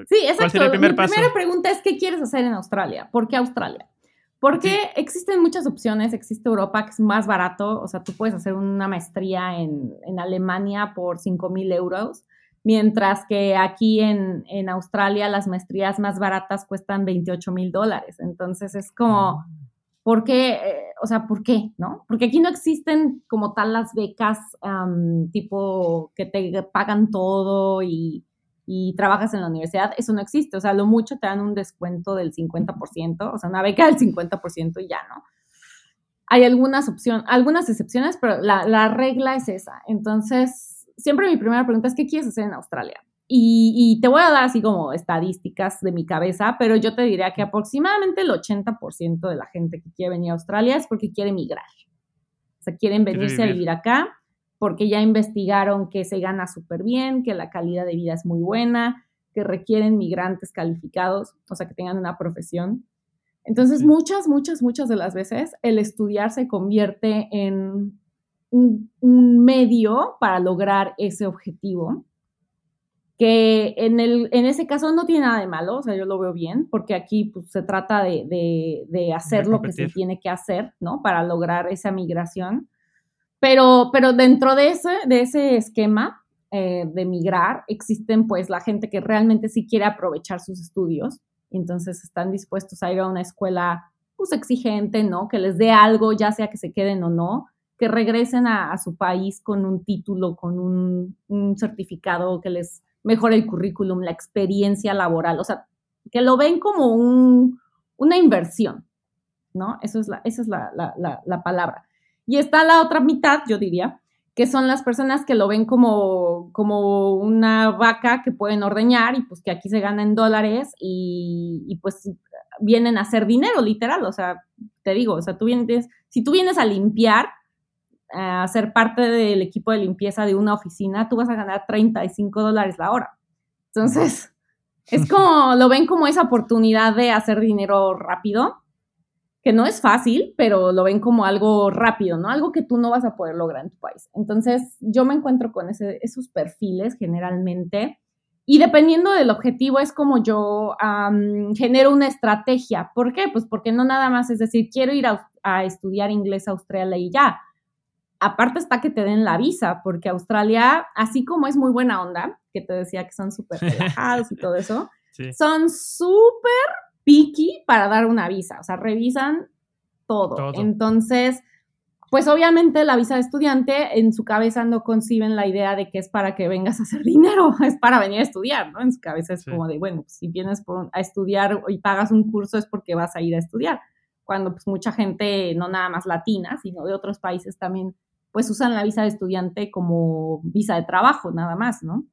sí, exacto. La primera pregunta es, ¿qué quieres hacer en Australia? ¿Por qué Australia? Porque existen muchas opciones, existe Europa que es más barato, o sea, tú puedes hacer una maestría en, en Alemania por 5 mil euros, mientras que aquí en, Australia las maestrías más baratas cuestan 28 mil dólares. Entonces es como, mm. ¿por qué? Eh, o sea, ¿por qué? ¿No? Porque aquí no existen como tal las becas tipo que te pagan todo y, y, trabajas en la universidad. Eso no existe. O sea, lo mucho te dan un descuento del 50%, o sea, una beca del 50% y ya, ¿no? Hay algunas opciones, algunas excepciones, pero la, la regla es esa. Entonces, siempre mi primera pregunta es, ¿qué quieres hacer en Australia? Y, te voy a dar así como estadísticas de mi cabeza, pero yo te diría que aproximadamente el 80% de la gente que quiere venir a Australia es porque quiere migrar. O sea, quieren venirse a vivir acá porque ya investigaron que se gana súper bien, que la calidad de vida es muy buena, que requieren migrantes calificados, o sea, que tengan una profesión. Entonces, muchas, muchas, muchas de las veces el estudiar se convierte en un, medio para lograr ese objetivo, que en, el, en ese caso no tiene nada de malo, o sea, yo lo veo bien, porque aquí pues, se trata de, de, hacer lo que se tiene que hacer, ¿no? Para lograr esa migración. Pero, pero dentro de ese, de ese esquema, eh, de emigrar, existen pues la gente que realmente sí quiere aprovechar sus estudios, entonces están dispuestos a ir a una escuela pues exigente, ¿no? Que les dé algo, ya sea que se queden o no, que regresen a, su país con un título, con un, un, certificado que les mejore el currículum, la experiencia laboral, o sea, que lo ven como un, una inversión, ¿no? Eso es la, esa es la, la, la, palabra. Y está la otra mitad, yo diría, que son las personas que lo ven como, como una vaca que pueden ordeñar y pues que aquí se gana en dólares y, pues vienen a hacer dinero, literal. O sea, te digo, o sea, tú vienes, si tú vienes a limpiar, a ser parte del equipo de limpieza de una oficina, tú vas a ganar 35 dólares la hora. Entonces, es como, lo ven como esa oportunidad de hacer dinero rápido, que no es fácil, pero lo ven como algo rápido, ¿no? Algo que tú no vas a poder lograr en tu país. Entonces, yo me encuentro con ese, esos perfiles generalmente y dependiendo del objetivo es como yo genero una estrategia. ¿Por qué? Pues porque no nada más es decir, quiero ir a, estudiar inglés a Australia y ya. Aparte está que te den la visa, porque Australia, así como es muy buena onda, que te decía que son <laughs> súper relajados y todo eso, son súper picky para dar una visa. O sea, revisan todo. todo. Entonces, pues obviamente la visa de estudiante en su cabeza no conciben la idea de que es para que vengas a hacer dinero, <laughs> es para venir a estudiar, ¿no? En su cabeza es como de, bueno, pues, si vienes a estudiar y pagas un curso es porque vas a ir a estudiar, cuando pues mucha gente, no nada más latina, sino de otros países también, pues usan la visa de estudiante como visa de trabajo, nada más, ¿no?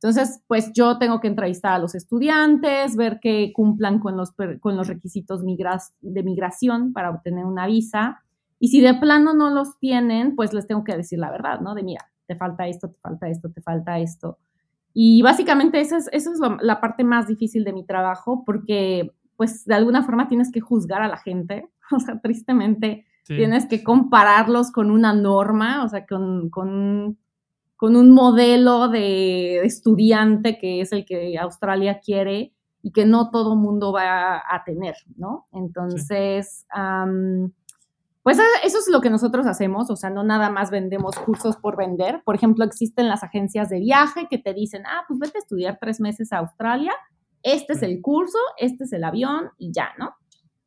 Entonces, pues yo tengo que entrevistar a los estudiantes, ver que cumplan con los, con los requisitos de migración para obtener una visa y si de plano no los tienen, pues les tengo que decir la verdad, ¿no? De mira, te falta esto, te falta esto, te falta esto. Y básicamente esa es, es la parte más difícil de mi trabajo porque pues de alguna forma tienes que juzgar a la gente, <laughs> o sea, tristemente tienes que compararlos con una norma, o sea, con, con, con un modelo de estudiante que es el que Australia quiere y que no todo mundo va a, tener, ¿no? Entonces, pues eso es lo que nosotros hacemos, o sea, no nada más vendemos cursos por vender. Por ejemplo, existen las agencias de viaje que te dicen, ah, pues vete a estudiar tres meses a Australia, este es el curso, este es el avión y ya, ¿no?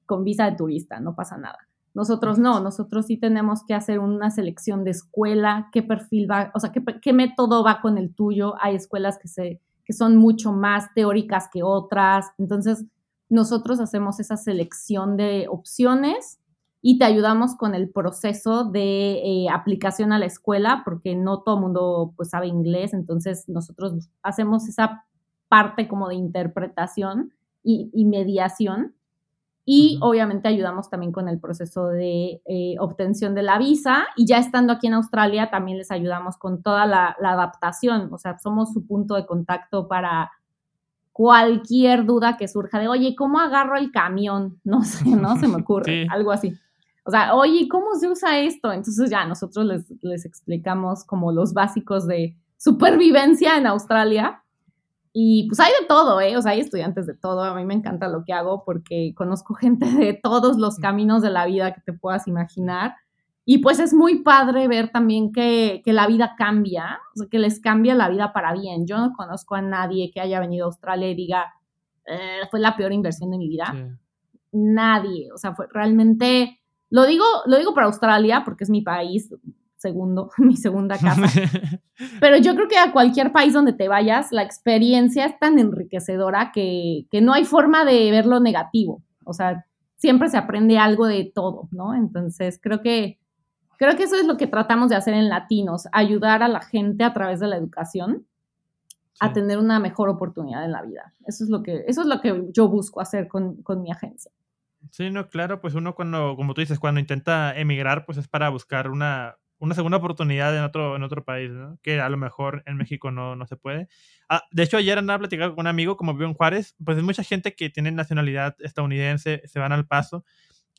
Con visa de turista, no pasa nada. Nosotros no, nosotros sí tenemos que hacer una selección de escuela, qué perfil va, o sea, qué, método va con el tuyo. Hay escuelas que, se, que son mucho más teóricas que otras. Entonces, nosotros hacemos esa selección de opciones y te ayudamos con el proceso de eh, aplicación a la escuela, porque no todo el mundo pues sabe inglés, entonces nosotros hacemos esa parte como de interpretación y, mediación. Y obviamente ayudamos también con el proceso de eh, obtención de la visa y ya estando aquí en Australia también les ayudamos con toda la, adaptación, o sea, somos su punto de contacto para cualquier duda que surja de, oye, ¿cómo agarro el camión? <laughs> No sé, ¿no? Se me <laughs> ocurre, algo así. O sea, oye, ¿cómo se usa esto? Entonces ya nosotros les, les explicamos como los básicos de supervivencia en Australia. Y pues hay de todo, ¿eh? O sea, hay estudiantes de todo. A mí me encanta lo que hago porque conozco gente <laughs> de todos los mm. caminos de la vida que te puedas imaginar. Y pues es muy padre ver también que, que, la vida cambia, o sea, que les cambia la vida para bien. Yo no conozco a nadie que haya venido a Australia y diga, eh, fue la peor inversión de mi vida. Nadie, o sea, fue realmente lo digo, lo digo para Australia porque es mi país segundo, <laughs> mi segunda casa. <laughs> Pero yo creo que a cualquier país donde te vayas, la experiencia es tan enriquecedora que, que no hay forma de verlo negativo. O sea, siempre se aprende algo de todo, ¿no? Entonces, creo que, creo que eso es lo que tratamos de hacer en Latinos, ayudar a la gente a través de la educación a tener una mejor oportunidad en la vida. Eso es lo que, eso es lo que yo busco hacer con, con mi agencia. Sí, no, claro, pues uno cuando, como tú dices, cuando intenta emigrar, pues es para buscar una, una segunda oportunidad en otro, en otro país, ¿no? Que a lo mejor en México no, no se puede. Ah, de hecho, ayer andaba platicando con un amigo, como vivo en Juárez, pues hay mucha gente que tiene nacionalidad estadounidense, se van al paso.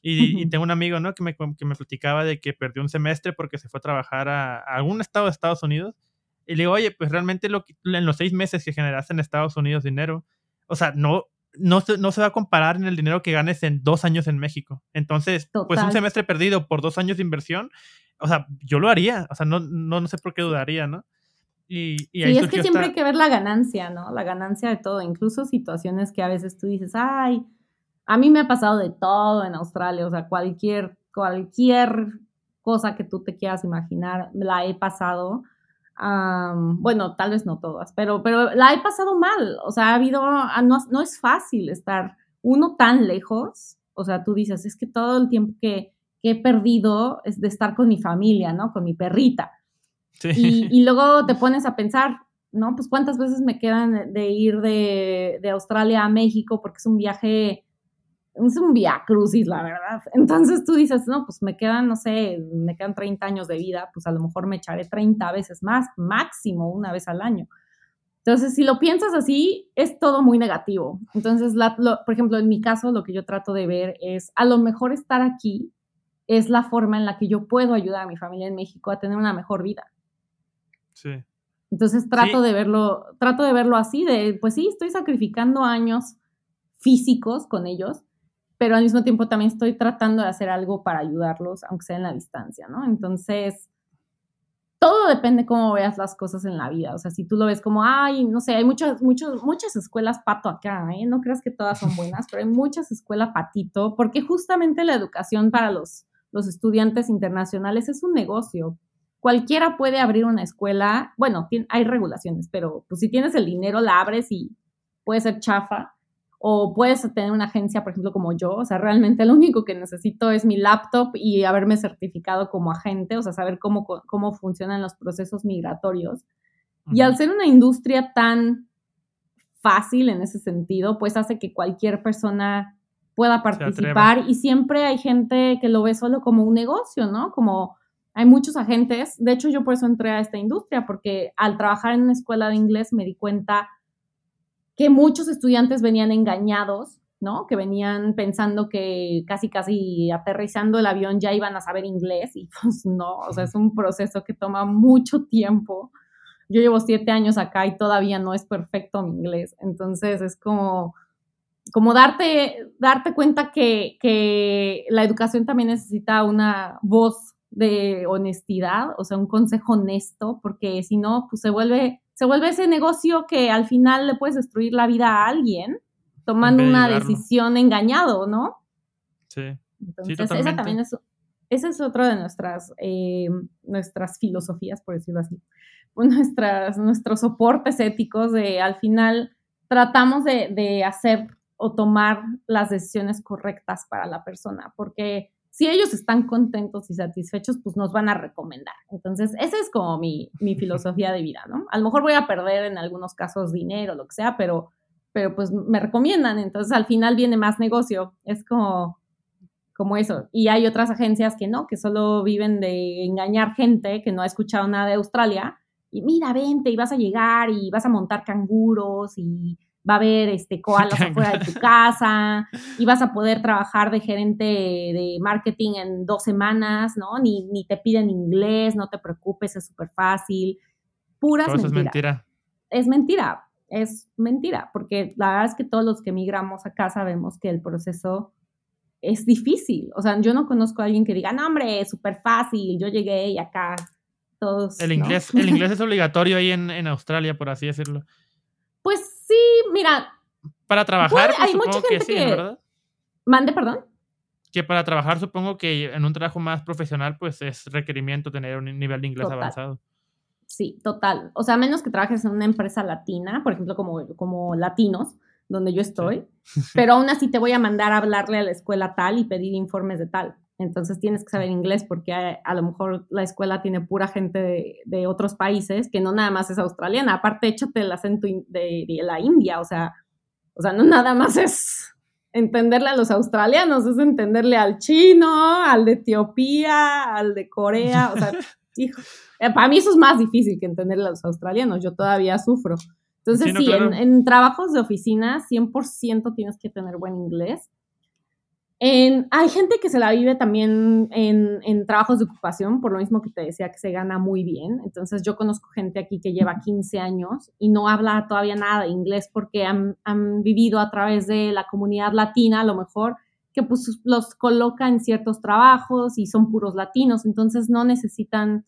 Y, tengo un amigo, ¿no? Que me, que me platicaba de que perdió un semestre porque se fue a trabajar a, a algún estado de Estados Unidos. Y le digo, oye, pues realmente lo en los seis meses que generaste en Estados Unidos dinero, o sea, no, no se, no se va a comparar en el dinero que ganes en dos años en México. Entonces, pues un semestre perdido por dos años de inversión, o sea, yo lo haría, o sea, no, no, no sé por qué dudaría, ¿no? Y, y sí, es que siempre hay que ver la ganancia, ¿no? La ganancia de todo, incluso situaciones que a veces tú dices, ay, a mí me ha pasado de todo en Australia, o sea, cualquier, cualquier cosa que tú te quieras imaginar, la he pasado. Bueno, tal vez no todas, pero, pero la he pasado mal. O sea, ha habido, ah, no, no es fácil estar uno tan lejos. O sea, tú dices, es que todo el tiempo que, que he perdido es de estar con mi familia, ¿no? Con mi perrita. <laughs> Y, luego te pones a pensar, ¿no? Pues cuántas veces me quedan de ir de, de Australia a México porque es un viaje es un via crucis, la verdad. Entonces tú dices, no, pues me quedan, no sé, me quedan 30 años de vida, pues a lo mejor me echaré 30 veces más, máximo una vez al año. Entonces, si lo piensas así, es todo muy negativo. Entonces, por ejemplo, en mi caso, lo que yo trato de ver es, a lo mejor estar aquí es la forma en la que yo puedo ayudar a mi familia en México a tener una mejor vida. Sí. Entonces, trato de verlo, trato de verlo así, de, pues sí, estoy sacrificando años físicos con ellos, pero al mismo tiempo también estoy tratando de hacer algo para ayudarlos, aunque sea en la distancia, ¿no? Entonces, todo depende cómo veas las cosas en la vida. O sea, si tú lo ves como, ay, no sé, hay muchas, muchas, muchas escuelas pato acá, ¿eh? No creas que todas son buenas, pero hay muchas escuelas patito, porque justamente la educación para los, los estudiantes internacionales es un negocio. Cualquiera puede abrir una escuela, bueno, hay regulaciones, pero pues si tienes el dinero la abres y puede ser chafa, o puedes tener una agencia, por ejemplo, como yo, o sea, realmente lo único que necesito es mi laptop y haberme certificado como agente, o sea, saber cómo, cómo funcionan los procesos migratorios. Y al ser una industria tan fácil en ese sentido, pues hace que cualquier persona pueda participar y siempre hay gente que lo ve solo como un negocio, ¿no? Como hay muchos agentes, de hecho yo por eso entré a esta industria, porque al trabajar en una escuela de inglés me di cuenta que muchos estudiantes venían engañados, ¿no? Que venían pensando que casi, casi aterrizando el avión ya iban a saber inglés y <laughs> pues no, o sea, es un proceso que toma mucho tiempo. Yo llevo siete años acá y todavía no es perfecto mi inglés, entonces es como, como darte, darte cuenta que, que la educación también necesita una voz de honestidad, o sea, un consejo honesto, porque si no, pues se vuelve se vuelve ese negocio que al final le puedes destruir la vida a alguien tomando una decisión engañado, ¿no? Sí. Entonces, esa también es, ese es otro de nuestras, eh, nuestras filosofías, por decirlo así, nuestras, nuestros soportes éticos de al final tratamos de, de hacer o tomar las decisiones correctas para la persona, porque si ellos están contentos y satisfechos, pues nos van a recomendar. Entonces, esa es como mi, <laughs> filosofía de vida, ¿no? A lo mejor voy a perder en algunos casos dinero, lo que sea, pero, pero pues me recomiendan. Entonces, al final viene más negocio. Es como, como eso. Y hay otras agencias que no, que solo viven de engañar gente que no ha escuchado nada de Australia. Y mira, vente y vas a llegar y vas a montar canguros y va a haber este, <laughs> koalas afuera de tu casa y vas a poder trabajar de gerente de marketing en dos semanas, ¿no? Ni, ni te piden inglés, no te preocupes, es súper fácil. Puras mentiras. es mentira. Es mentira, es mentira, porque la verdad es que todos los que migramos acá sabemos que el proceso es difícil. O sea, yo no conozco a alguien que diga, no, hombre, es súper fácil, yo llegué y acá todos. El inglés, el inglés es obligatorio ahí en, en Australia, por así decirlo. Pues sí, mira. Para trabajar, pues, hay supongo que sí, ¿verdad? Mande, perdón. Que para trabajar, supongo que en un trabajo más profesional, pues es requerimiento tener un nivel de inglés avanzado. Sí, total. O sea, a menos que trabajes en una empresa latina, por ejemplo, como, como latinos, donde yo estoy, <laughs> pero aún así te voy a mandar a hablarle a la escuela tal y pedir informes de tal. Entonces tienes que saber inglés porque a, lo mejor la escuela tiene pura gente de, otros países que no nada más es australiana. Aparte, échate el acento de, la India, o sea, o sea, no nada más es entenderle a los australianos, es entenderle al chino, al de Etiopía, al de Corea, o sea, <laughs> hijo, eh, para mí eso es más difícil que entenderle a los australianos, yo todavía sufro. Entonces, sí, en, en, trabajos de oficina, 100% tienes que tener buen inglés hay gente que se la vive también en, trabajos de ocupación, por lo mismo que te decía que se gana muy bien. Entonces yo conozco gente aquí que lleva 15 años y no habla todavía nada de inglés porque han, vivido a través de la comunidad latina, a lo mejor, que pues los coloca en ciertos trabajos y son puros latinos, entonces no necesitan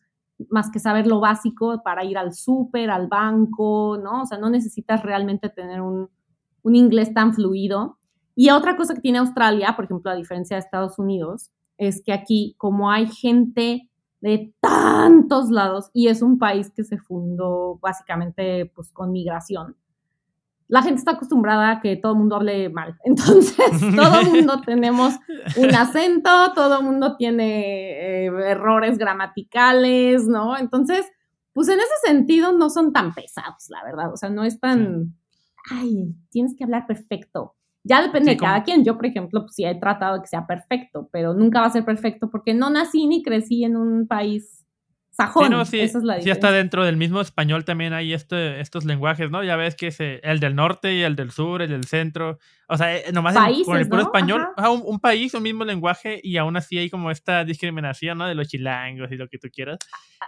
más que saber lo básico para ir al súper, al banco, ¿no? O sea, no necesitas realmente tener un, un inglés tan fluido. Y otra cosa que tiene Australia, por ejemplo, a diferencia de Estados Unidos, es que aquí, como hay gente de tantos lados y es un país que se fundó básicamente pues con migración, la gente está acostumbrada a que todo el mundo hable mal. <laughs> Entonces, todo el mundo tenemos un acento, todo el mundo tiene eh, errores gramaticales, ¿no? Entonces, pues en ese sentido no son tan pesados, la verdad. O sea, no es tan, ay, tienes que hablar perfecto. Ya depende de cada quien. Yo, por ejemplo, pues sí he tratado de que sea perfecto, pero nunca va a ser perfecto porque no nací ni crecí en un país sajón. Sí, Esa es la sí, está dentro del mismo español también hay este, estos lenguajes, ¿no? Ya ves que es eh, el del norte y el del sur, el del centro. O sea, eh, nomás con el puro español, un, país, un mismo lenguaje y aún así hay como esta discriminación, ¿no? De los chilangos y lo que tú quieras.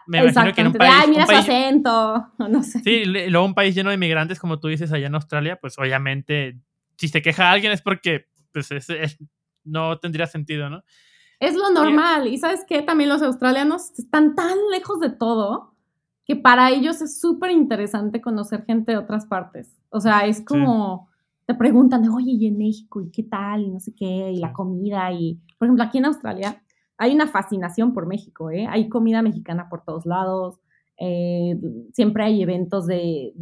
Me imagino que en un país... Ay, mira su acento, <laughs> no sé. Sí, luego un país lleno de inmigrantes, como tú dices, allá en Australia, pues obviamente, si se queja alguien es porque pues no tendría sentido, ¿no? Es lo normal. Y sabes qué, también los australianos están tan lejos de todo que para ellos es súper interesante conocer gente de otras partes. O sea, es como, te preguntan de, oye, ¿y en México? ¿Y qué tal? Y no sé qué, y la comida. Y, por ejemplo, aquí en Australia hay una fascinación por México, ¿eh? Hay comida mexicana por todos lados. Eh, siempre hay eventos de,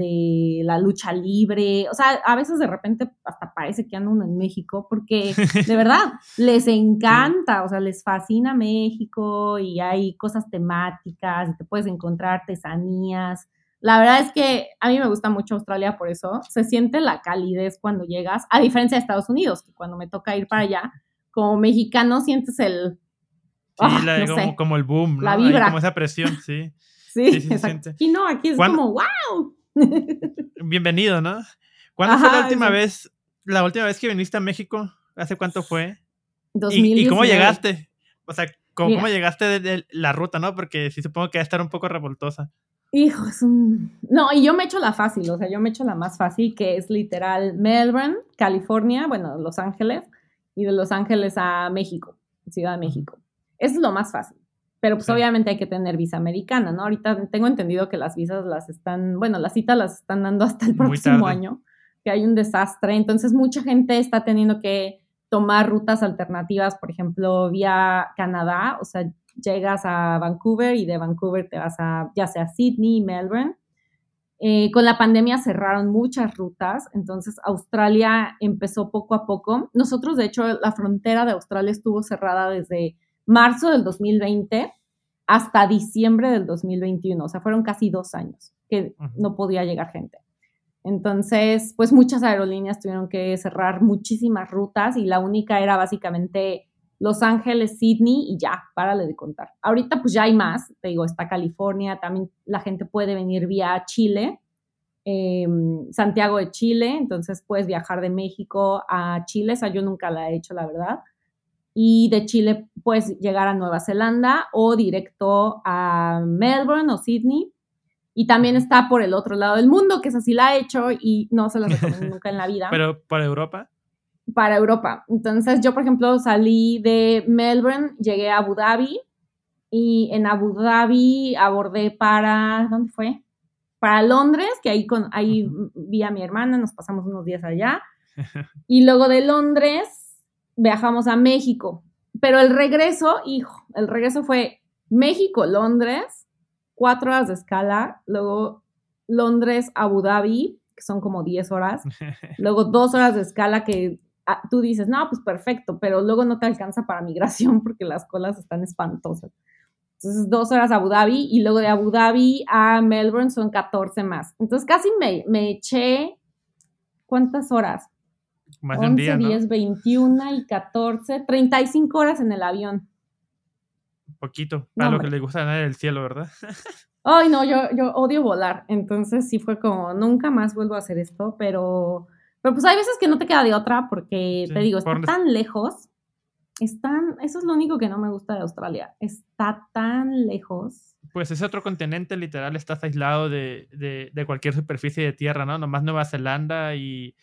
la lucha libre, o sea, a veces de repente hasta parece que andan en México, porque <laughs> de verdad les encanta, o sea, les fascina México y hay cosas temáticas y te puedes encontrar artesanías. La verdad es que a mí me gusta mucho Australia por eso, se siente la calidez cuando llegas, a diferencia de Estados Unidos, que cuando me toca ir para allá, como mexicano sientes el... Sí, ah, como, el boom, La vibra. como esa presión, sí. <laughs> Sí, exacto. Y no, aquí es como, wow. <laughs> Bienvenido, ¿no? ¿Cuándo fue la última vez, la última vez que viniste a México? ¿Hace cuánto fue? ¿Y, cómo llegaste? O sea, ¿cómo, llegaste de, la ruta, no? Porque sí supongo que va a estar un poco revoltosa. Hijo, es un... No, y yo me echo la fácil, o sea, yo me echo la más fácil, que es literal Melbourne, California, bueno, Los Ángeles, y de Los Ángeles a México, Ciudad de México. Eso es lo más fácil. Pero pues obviamente hay que tener visa americana, ¿no? Ahorita tengo entendido que las visas las están, bueno, las citas las están dando <laughs> hasta el próximo año, que hay un desastre. Entonces mucha gente está teniendo que tomar rutas alternativas, por ejemplo, vía Canadá, o sea, llegas a Vancouver y de Vancouver te vas a ya sea Sydney, Melbourne. Eh, con la pandemia cerraron muchas rutas, entonces Australia empezó poco a poco. Nosotros, de hecho, la frontera de Australia estuvo cerrada desde marzo del 2020 hasta diciembre del 2021, o sea, fueron casi dos años que no podía llegar gente. Entonces, pues muchas aerolíneas tuvieron que cerrar muchísimas rutas y la única era básicamente Los Ángeles, Sydney y ya, párale de contar. Ahorita pues ya hay más, te digo, está California, también la gente puede venir vía Chile, em, Santiago de Chile, entonces puedes viajar de México a Chile, esa yo nunca la he hecho, la verdad, y de Chile puedes llegar a Nueva Zelanda o directo a Melbourne o Sydney. Y también está por el otro lado del mundo, que es así la he hecho y no se la recomiendo nunca en la vida. <laughs> ¿Pero para Europa? Para Europa. Entonces yo, por ejemplo, salí de Melbourne, llegué a Abu Dhabi y en Abu Dhabi abordé para, ¿dónde fue? Para Londres, que ahí, con, ahí vi a mi hermana, nos pasamos unos días allá. <laughs> Y luego de Londres viajamos a México. Pero el regreso, hijo, el regreso fue México-Londres, cuatro horas de escala, luego Londres-Abu Dhabi, que son como diez horas, <laughs> luego dos horas de escala que ah, tú dices, no, pues perfecto, pero luego no te alcanza para migración <laughs> porque las colas están espantosas. Entonces, dos horas a Abu Dhabi y luego de Abu Dhabi a Melbourne son 14 más. Entonces, casi me, me eché, ¿cuántas horas? Más 11, día, 10, 21 y 14, 35 horas en el avión. Un poquito, para lo que le gusta ganar el cielo, ¿verdad? <laughs> Ay, no, yo, yo odio volar, entonces sí fue como, nunca más vuelvo a hacer esto, pero, pero pues hay veces que no te queda de otra porque, te digo, está tan lejos, están, eso es lo único que no me gusta de Australia, está tan lejos. Pues ese otro continente literal estás aislado de, de, de cualquier superficie de tierra, ¿no? Nomás Nueva Zelanda y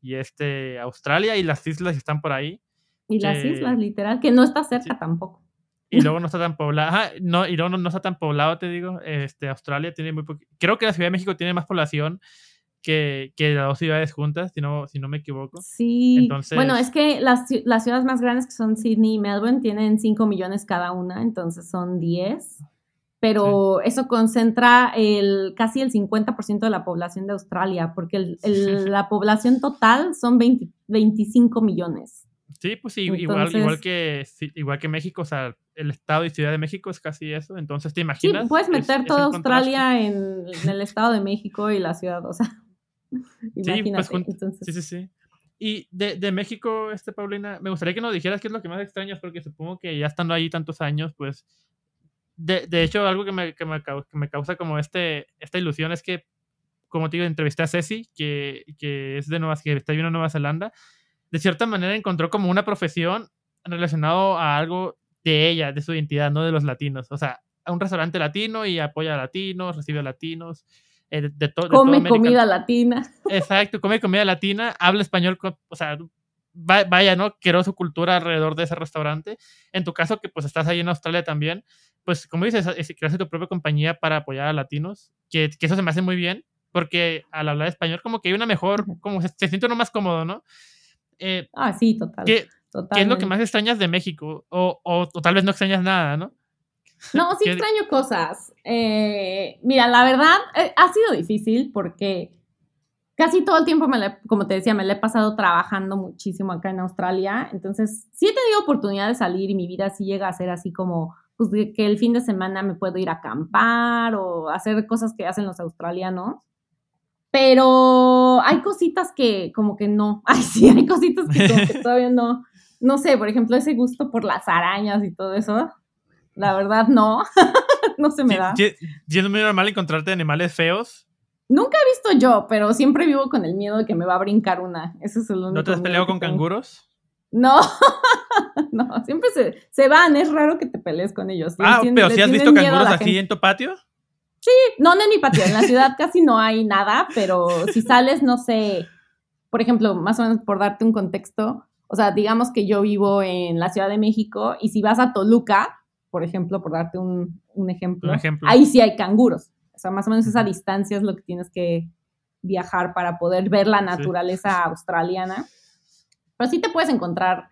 y este Australia y las islas están por ahí. Y las islas, literal, que no está cerca tampoco. Y luego no está tan poblado. Ajá, no, y luego no, no, está tan poblado, te digo. Este, Australia tiene muy poco. Creo que la Ciudad de México tiene más población que, que las dos ciudades juntas, si no, si no me equivoco. Sí. Entonces, bueno, es que las, las ciudades más grandes que son Sydney y Melbourne tienen 5 millones cada una, entonces son 10 pero eso concentra el, casi el 50% de la población de Australia, porque el, la población total son 20, 25 millones. Sí, pues sí, igual, igual, que, igual que México, o sea, el Estado y Ciudad de México es casi eso, entonces te imaginas. Sí, puedes meter toda Australia en, el Estado de México y la ciudad, o sea, imagínate. <laughs> Sí, pues, sí, sí, sí. Y de, de, México, este Paulina, me gustaría que nos dijeras qué es lo que más extrañas, porque supongo que ya estando ahí tantos años, pues de, de, hecho, algo que me, que me, que me causa como este, esta ilusión es que, como te digo, entrevisté a Ceci, que, que es de Nueva, que está viviendo en Nueva Zelanda. De cierta manera encontró como una profesión relacionado a algo de ella, de su identidad, no de los latinos. O sea, a un restaurante latino y apoya a latinos, recibe a latinos. Eh, de, todo come comida latina. Exacto, come comida latina, habla español, o sea, vaya, ¿no? Quiero su cultura alrededor de ese restaurante. En tu caso, que pues estás ahí en Australia también, pues como dices, creaste tu propia compañía para apoyar a latinos, que, que, eso se me hace muy bien, porque al hablar español como que hay una mejor, como se, siente uno más cómodo, ¿no? Eh, ah, sí, total. ¿qué, ¿qué, es lo que más extrañas de México? O, o, tal vez no extrañas nada, ¿no? No, sí extraño cosas. Eh, mira, la verdad, eh, ha sido difícil porque casi todo el tiempo, me como te decía, me lo he pasado trabajando muchísimo acá en Australia. Entonces, sí he tenido oportunidad de salir y mi vida sí llega a ser así como, pues, que el fin de semana me puedo ir a acampar o hacer cosas que hacen los australianos. Pero hay cositas que como que no. <laughs> Ay, sí, hay cositas que, como que <laughs> todavía no. No sé, por ejemplo, ese gusto por las arañas y todo eso. La verdad, no. <laughs> no se me da. ¿Y es muy normal encontrarte animales feos? Nunca he visto yo, pero siempre vivo con el miedo de que me va a brincar una. Ese es el único ¿No te has peleado con canguros? No, <laughs> no, siempre se, se, van, es raro que te pelees con ellos. Ah, pero si has visto canguros aquí en tu patio. Sí, no, en mi patio, en la ciudad casi no hay nada, pero si sales, no sé, por ejemplo, más o menos por darte un contexto, o sea, digamos que yo vivo en la Ciudad de México y si vas a Toluca, por ejemplo, por darte un, un, ejemplo, un ejemplo, ahí sí hay canguros. O sea, más o menos esa distancia es lo que tienes que viajar para poder ver la naturaleza australiana. Pero sí te puedes encontrar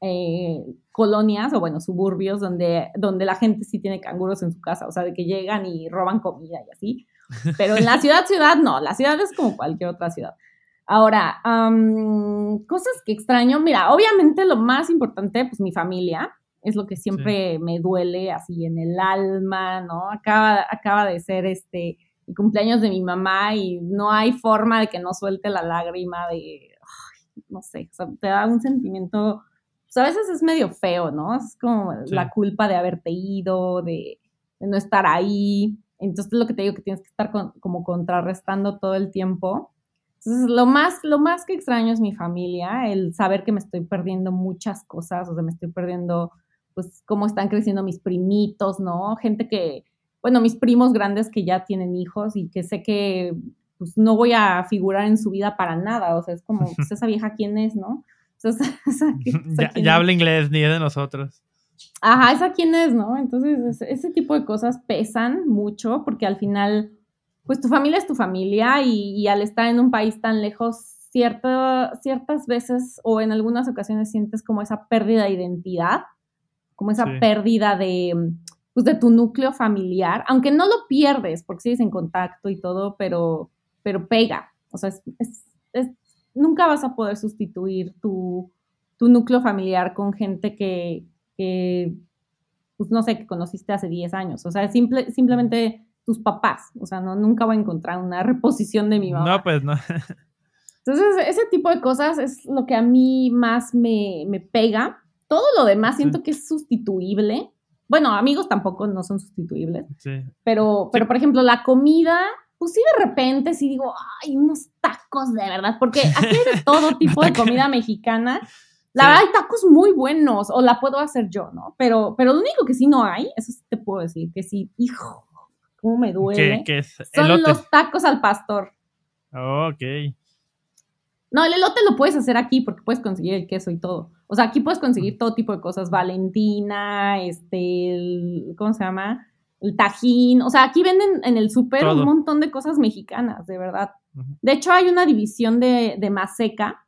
eh, colonias o, bueno, suburbios donde, donde la gente sí tiene canguros en su casa, o sea, de que llegan y roban comida y así. Pero en la <laughs> ciudad, ciudad, no, la ciudad es como cualquier otra ciudad. Ahora, cosas que extraño, mira, obviamente lo más importante, pues mi familia, es lo que siempre me duele así en el alma, ¿no? Acaba, acaba de ser este el cumpleaños de mi mamá y no hay forma de que no suelte la lágrima de, no sé, o sea, te da un sentimiento, pues a veces es medio feo, ¿no? Es como la culpa de haberte ido, de, no estar ahí. Entonces lo que te digo que tienes que estar como contrarrestando todo el tiempo. Entonces, lo más, lo más que extraño es mi familia, el saber que me estoy perdiendo muchas cosas, o sea, me estoy perdiendo pues cómo están creciendo mis primitos, ¿no? Gente que, bueno, mis primos grandes que ya tienen hijos y que sé que pues no voy a figurar en su vida para nada, o sea, es como, <laughs> pues esa vieja quién es, ¿no? <laughs> ya, habla inglés, ni de nosotros. Ajá, esa quién es, ¿no? Entonces, ese tipo de cosas pesan mucho porque al final, pues tu familia es tu familia y, al estar en un país tan lejos, ciertas veces o en algunas ocasiones sientes como esa pérdida de identidad como esa pérdida de, pues, de tu núcleo familiar, aunque no lo pierdes porque sigues en contacto y todo, pero, pero pega. O sea, nunca vas a poder sustituir tu, núcleo familiar con gente que, pues no sé, que conociste hace 10 años. O sea, simple, simplemente tus papás. O sea, no, nunca voy a encontrar una <laughs> reposición de mi mamá. No, pues no. <laughs> Entonces, ese tipo de cosas es lo que a mí más me, me pega todo lo demás siento que es sustituible. Bueno, amigos tampoco no son sustituibles. Sí. Pero, pero por ejemplo, la comida, pues sí de repente sí digo, ay, unos tacos de verdad, porque <laughs> aquí hay de todo tipo de comida mexicana. La verdad, hay tacos muy buenos, o la puedo hacer yo, ¿no? Pero, pero lo único que sí no hay, eso sí te puedo decir, que sí, hijo, cómo me duele. ¿Qué, es? Son los tacos al pastor. ok. No, el elote lo puedes hacer aquí porque puedes conseguir el queso y todo O sea, aquí puedes conseguir todo tipo de cosas, Valentina, este, ¿cómo se llama? El tajín, o sea, aquí venden en el súper un montón de cosas mexicanas, de verdad. De hecho, hay una división de, de Maseca,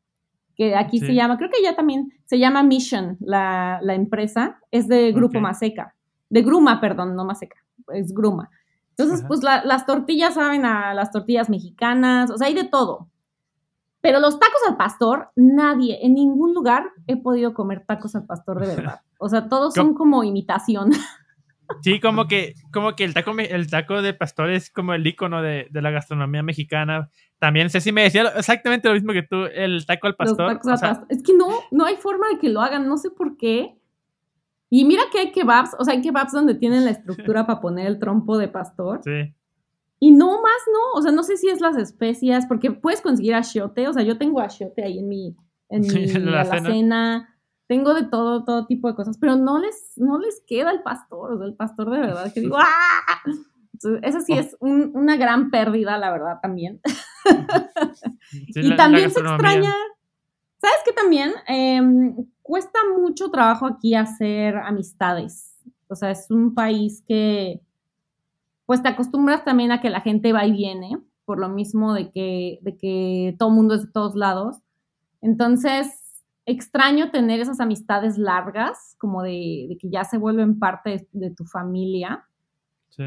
que aquí se llama, creo que ya también se llama Mission, la, empresa, es de Grupo Maseca, de Gruma, perdón, no Maseca, es Gruma. Entonces, pues las tortillas saben a las tortillas mexicanas, o sea, hay de todo. Pero los tacos al pastor, nadie, en ningún lugar he podido comer tacos al pastor de verdad. <laughs> O sea, todos son como imitación. <laughs> Sí, como que, como que el taco, el taco de pastor es como el icono de, la gastronomía mexicana. También Ceci me decía exactamente lo mismo que tú, el taco al pastor. Es que no, no hay forma de que lo hagan, no sé por qué. Y mira que hay kebabs, o sea, hay kebabs donde tienen la estructura <laughs> para poner el trompo de pastor. Sí. Y no más, no, o sea, no sé si es las especias, porque puedes conseguir achiote, o sea, yo tengo achiote ahí en mi, en mi la, cena. tengo de todo, todo tipo de cosas, pero no les, no les queda el pastor, o sea, el pastor de verdad que digo, <laughs> ¡ah! eso sí oh. es una gran pérdida, la verdad, también. <laughs> y también se extraña, ¿sabes qué también? Em, cuesta mucho trabajo aquí hacer amistades, o sea, es un país que pues te acostumbras también a que la gente va y viene, por lo mismo de que, de que todo mundo es de todos lados. Entonces, extraño tener esas amistades largas, como de, que ya se vuelven parte de, tu familia. Sí.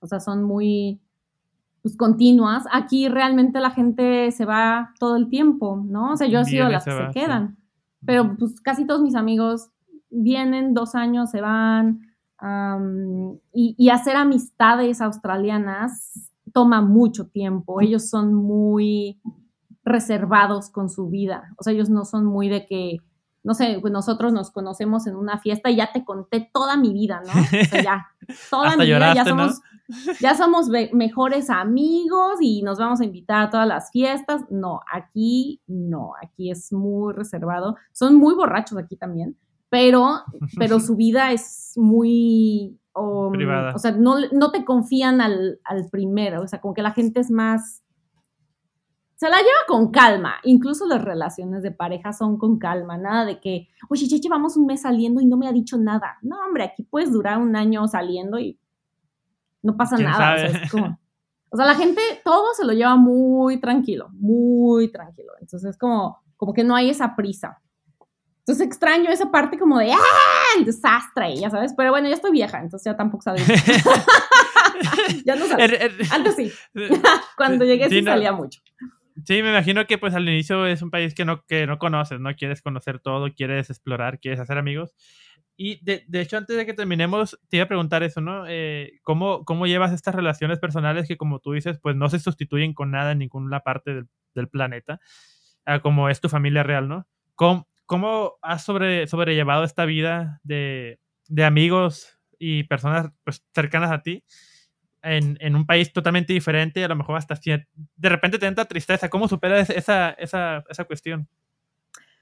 O sea, son muy pues, continuas. Aquí realmente la gente se va todo el tiempo, ¿no? O sea, yo he sido las que se quedan. Pero pues casi todos mis amigos vienen dos años, se van, y, hacer amistades australianas toma mucho tiempo. Ellos son muy reservados con su vida. O sea, ellos no son muy de que, no sé, pues nosotros nos conocemos en una fiesta y ya te conté toda mi vida, ¿no? O sea, ya, <laughs> toda mi vida, ya somos, ya somos mejores amigos y nos vamos a invitar a todas las fiestas. No, aquí no, aquí es muy reservado. Son muy borrachos aquí también pero, pero <laughs> su vida es muy... Um, Privada. O sea, no, no te confían al, al, primero, o sea, como que la gente es más... Se la lleva con calma, incluso las relaciones de pareja son con calma, nada de que, oye, ya llevamos un mes saliendo y no me ha dicho nada. No, hombre, aquí puedes durar un año saliendo y no pasa nada. O sea, es como, <laughs> o sea, la gente todo se lo lleva muy tranquilo, muy tranquilo. Entonces es como, como que no hay esa prisa. Entonces extraño esa parte como de ¡ah! el desastre, ya sabes. Pero bueno, ya estoy vieja, entonces ya tampoco sabía. <laughs> ya no sabes. Er, er, Antes sí. <laughs> Cuando llegué sí, salía mucho. Sí, me imagino que pues al inicio es un país que no, que no conoces, ¿no? Quieres conocer todo, quieres explorar, quieres hacer amigos. Y de, de hecho, antes de que terminemos, te iba a preguntar eso, ¿no? Eh, ¿cómo, ¿Cómo llevas estas relaciones personales que, como tú dices, pues no se sustituyen con nada en ninguna parte del, del planeta, como es tu familia real, ¿no? ¿Cómo, ¿Cómo has sobre, sobrellevado esta vida de, amigos y personas pues, cercanas a ti en, un país totalmente diferente? A lo mejor hasta de repente te entra tristeza. ¿Cómo superas esa, esa, cuestión?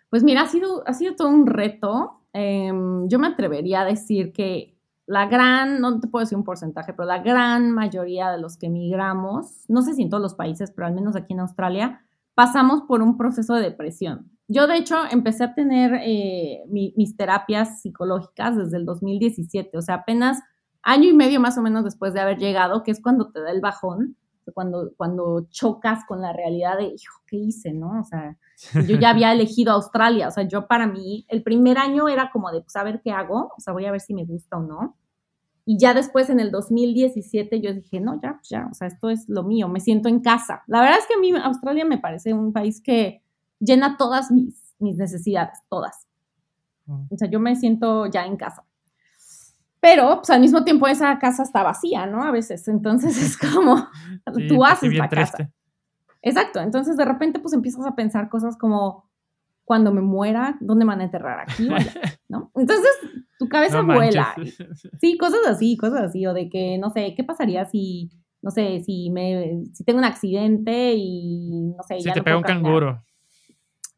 Pues mira, ha sido, ha sido todo un reto. Em, yo me atrevería a decir que la gran, no te puedo decir un porcentaje, pero la gran mayoría de los que emigramos, no sé si en todos los países, pero al menos aquí en Australia, pasamos por un proceso de depresión. Yo, de hecho, empecé a tener eh, mis terapias psicológicas desde el 2017, o sea, apenas año y medio más o menos después de haber llegado, que es cuando te da el bajón, cuando, cuando chocas con la realidad de, hijo, ¿qué hice, no? O sea, <laughs> yo ya había elegido Australia, o sea, yo para mí, el primer año era como de, pues, a ver qué hago, o sea, voy a ver si me gusta o no. Y ya después, en el 2017, yo dije, no, ya, pues ya, o sea, esto es lo mío, me siento en casa. La verdad es que a mí Australia me parece un país que llena todas mis, mis necesidades, todas. Mm. O sea, yo me siento ya en casa. Pero, pues al mismo tiempo esa casa está vacía, ¿no? A veces. Entonces es como, <laughs> tú haces la casa. Exacto. Entonces de repente pues empiezas a pensar cosas como, cuando me muera, ¿dónde me van a enterrar? Aquí, <laughs> ¿no? Entonces tu cabeza vuela. Sí, cosas así, cosas así. O de que, no sé, ¿qué pasaría si, no sé, si me, si tengo un accidente y, no sé, si te pega un canguro.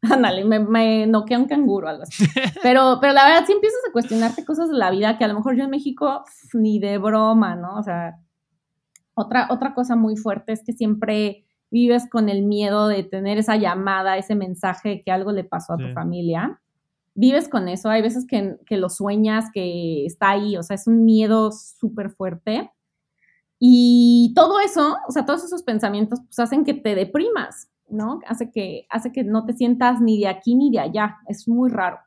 Ándale, me, me noquea un canguro, algo así. <laughs> Pero, pero la verdad, sí empiezas a cuestionarte cosas de la vida que a lo mejor yo en México ni de broma, ¿no? O sea, otra, otra cosa muy fuerte es que siempre vives con el miedo de tener esa llamada, ese mensaje que algo le pasó a tu familia. vives con eso, hay veces que, que lo sueñas, que está ahí, o sea, es un miedo súper fuerte. Y todo eso, o sea, todos esos pensamientos, pues hacen que te deprimas, ¿no? Hace que, hace que no te sientas ni de aquí ni de allá, es muy raro.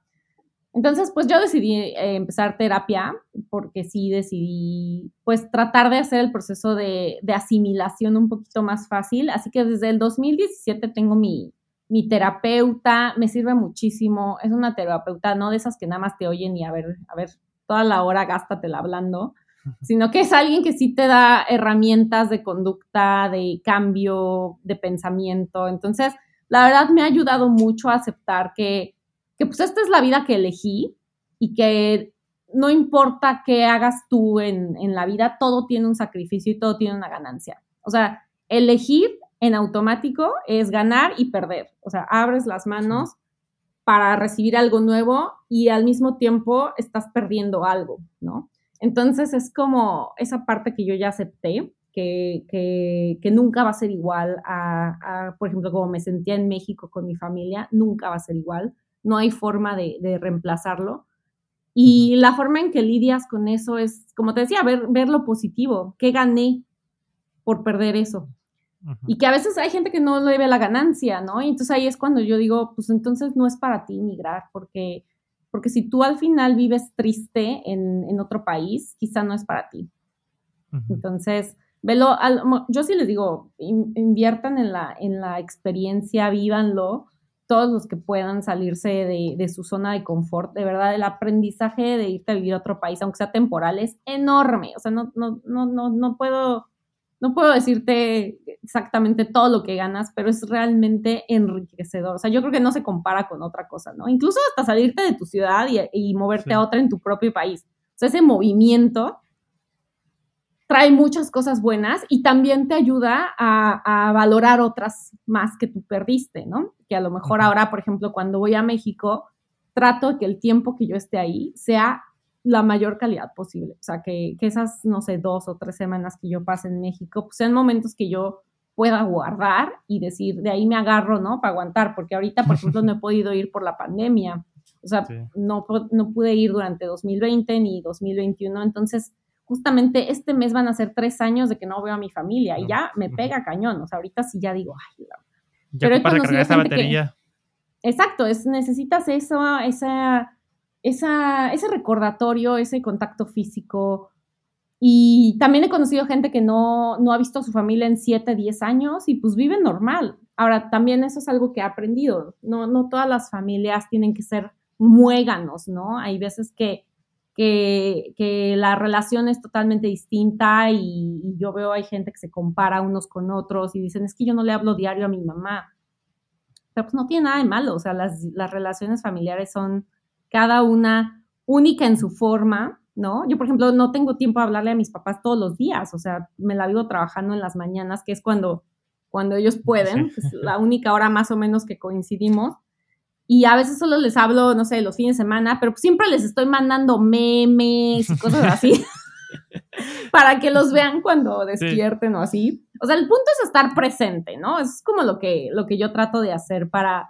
Entonces, pues yo decidí eh, empezar terapia porque sí decidí, pues, tratar de hacer el proceso de, de, asimilación un poquito más fácil. Así que desde el 2017 tengo mi, mi terapeuta, me sirve muchísimo. Es una terapeuta, no de esas que nada más te oyen y a ver, a ver, toda la hora gástatela hablando, sino que es alguien que sí te da herramientas de conducta, de cambio, de pensamiento. Entonces, la verdad me ha ayudado mucho a aceptar que que pues esta es la vida que elegí y que no importa qué hagas tú en, la vida, todo tiene un sacrificio y todo tiene una ganancia. O sea, elegir en automático es ganar y perder. O sea, abres las manos para recibir algo nuevo y al mismo tiempo estás perdiendo algo, ¿no? Entonces es como esa parte que yo ya acepté, que, que, nunca va a ser igual a, a, por ejemplo, como me sentía en México con mi familia, nunca va a ser igual no hay forma de, reemplazarlo. Y la forma en que lidias con eso es, como te decía, ver, ver lo positivo, qué gané por perder eso. Y que a veces hay gente que no le ve la ganancia, ¿no? Y entonces ahí es cuando yo digo, pues entonces no es para ti migrar, porque, porque si tú al final vives triste en, otro país, quizá no es para ti. Entonces, velo, yo sí les digo, inviertan en la, en la experiencia, vívanlo, todos los que puedan salirse de, su zona de confort. De verdad, el aprendizaje de irte a vivir a otro país, aunque sea temporal, es enorme. O sea, no, no, no, no, no puedo, no puedo decirte exactamente todo lo que ganas, pero es realmente enriquecedor. O sea, yo creo que no se compara con otra cosa, ¿no? Incluso hasta salirte de tu ciudad y, moverte a otra en tu propio país. O sea, ese movimiento trae muchas cosas buenas y también te ayuda a, valorar otras más que tú perdiste, ¿no? Que a lo mejor ahora, por ejemplo, cuando voy a México, trato que el tiempo que yo esté ahí sea la mayor calidad posible. O sea, que, esas, no sé, dos o tres semanas que yo pase en México, pues sean momentos que yo pueda guardar y decir, de ahí me agarro, ¿no? Para aguantar, porque ahorita, por ejemplo, no he podido ir por la pandemia. O sea, no, no pude ir durante 2020 ni 2021. Entonces, justamente este mes van a ser tres años de que no veo a mi familia y ya me pega cañón. O sea, ahorita sí ya digo, ay, ya pero para cargar esa batería. exacto, es, necesitas eso, esa, esa, ese recordatorio, ese contacto físico. Y también he conocido gente que no, no ha visto a su familia en siete, diez años y pues vive normal. Ahora, también eso es algo que he aprendido. No, no todas las familias tienen que ser muéganos, ¿no? Hay veces que que, la relación es totalmente distinta y, yo veo hay gente que se compara unos con otros y dicen, es que yo no le hablo diario a mi mamá. Pero pues no tiene nada de malo, o sea, las, relaciones familiares son cada una única en su forma, ¿no? Yo, por ejemplo, no tengo tiempo de hablarle a mis papás todos los días, o sea, me la vivo trabajando en las mañanas, que es cuando, cuando ellos pueden, es la única hora más o menos que coincidimos y a veces solo les hablo, no sé, los fines de semana, pero siempre les estoy mandando memes y cosas así <laughs> para que los vean cuando despierten o así. O sea, el punto es estar presente, ¿no? Es como lo que, lo que yo trato de hacer para,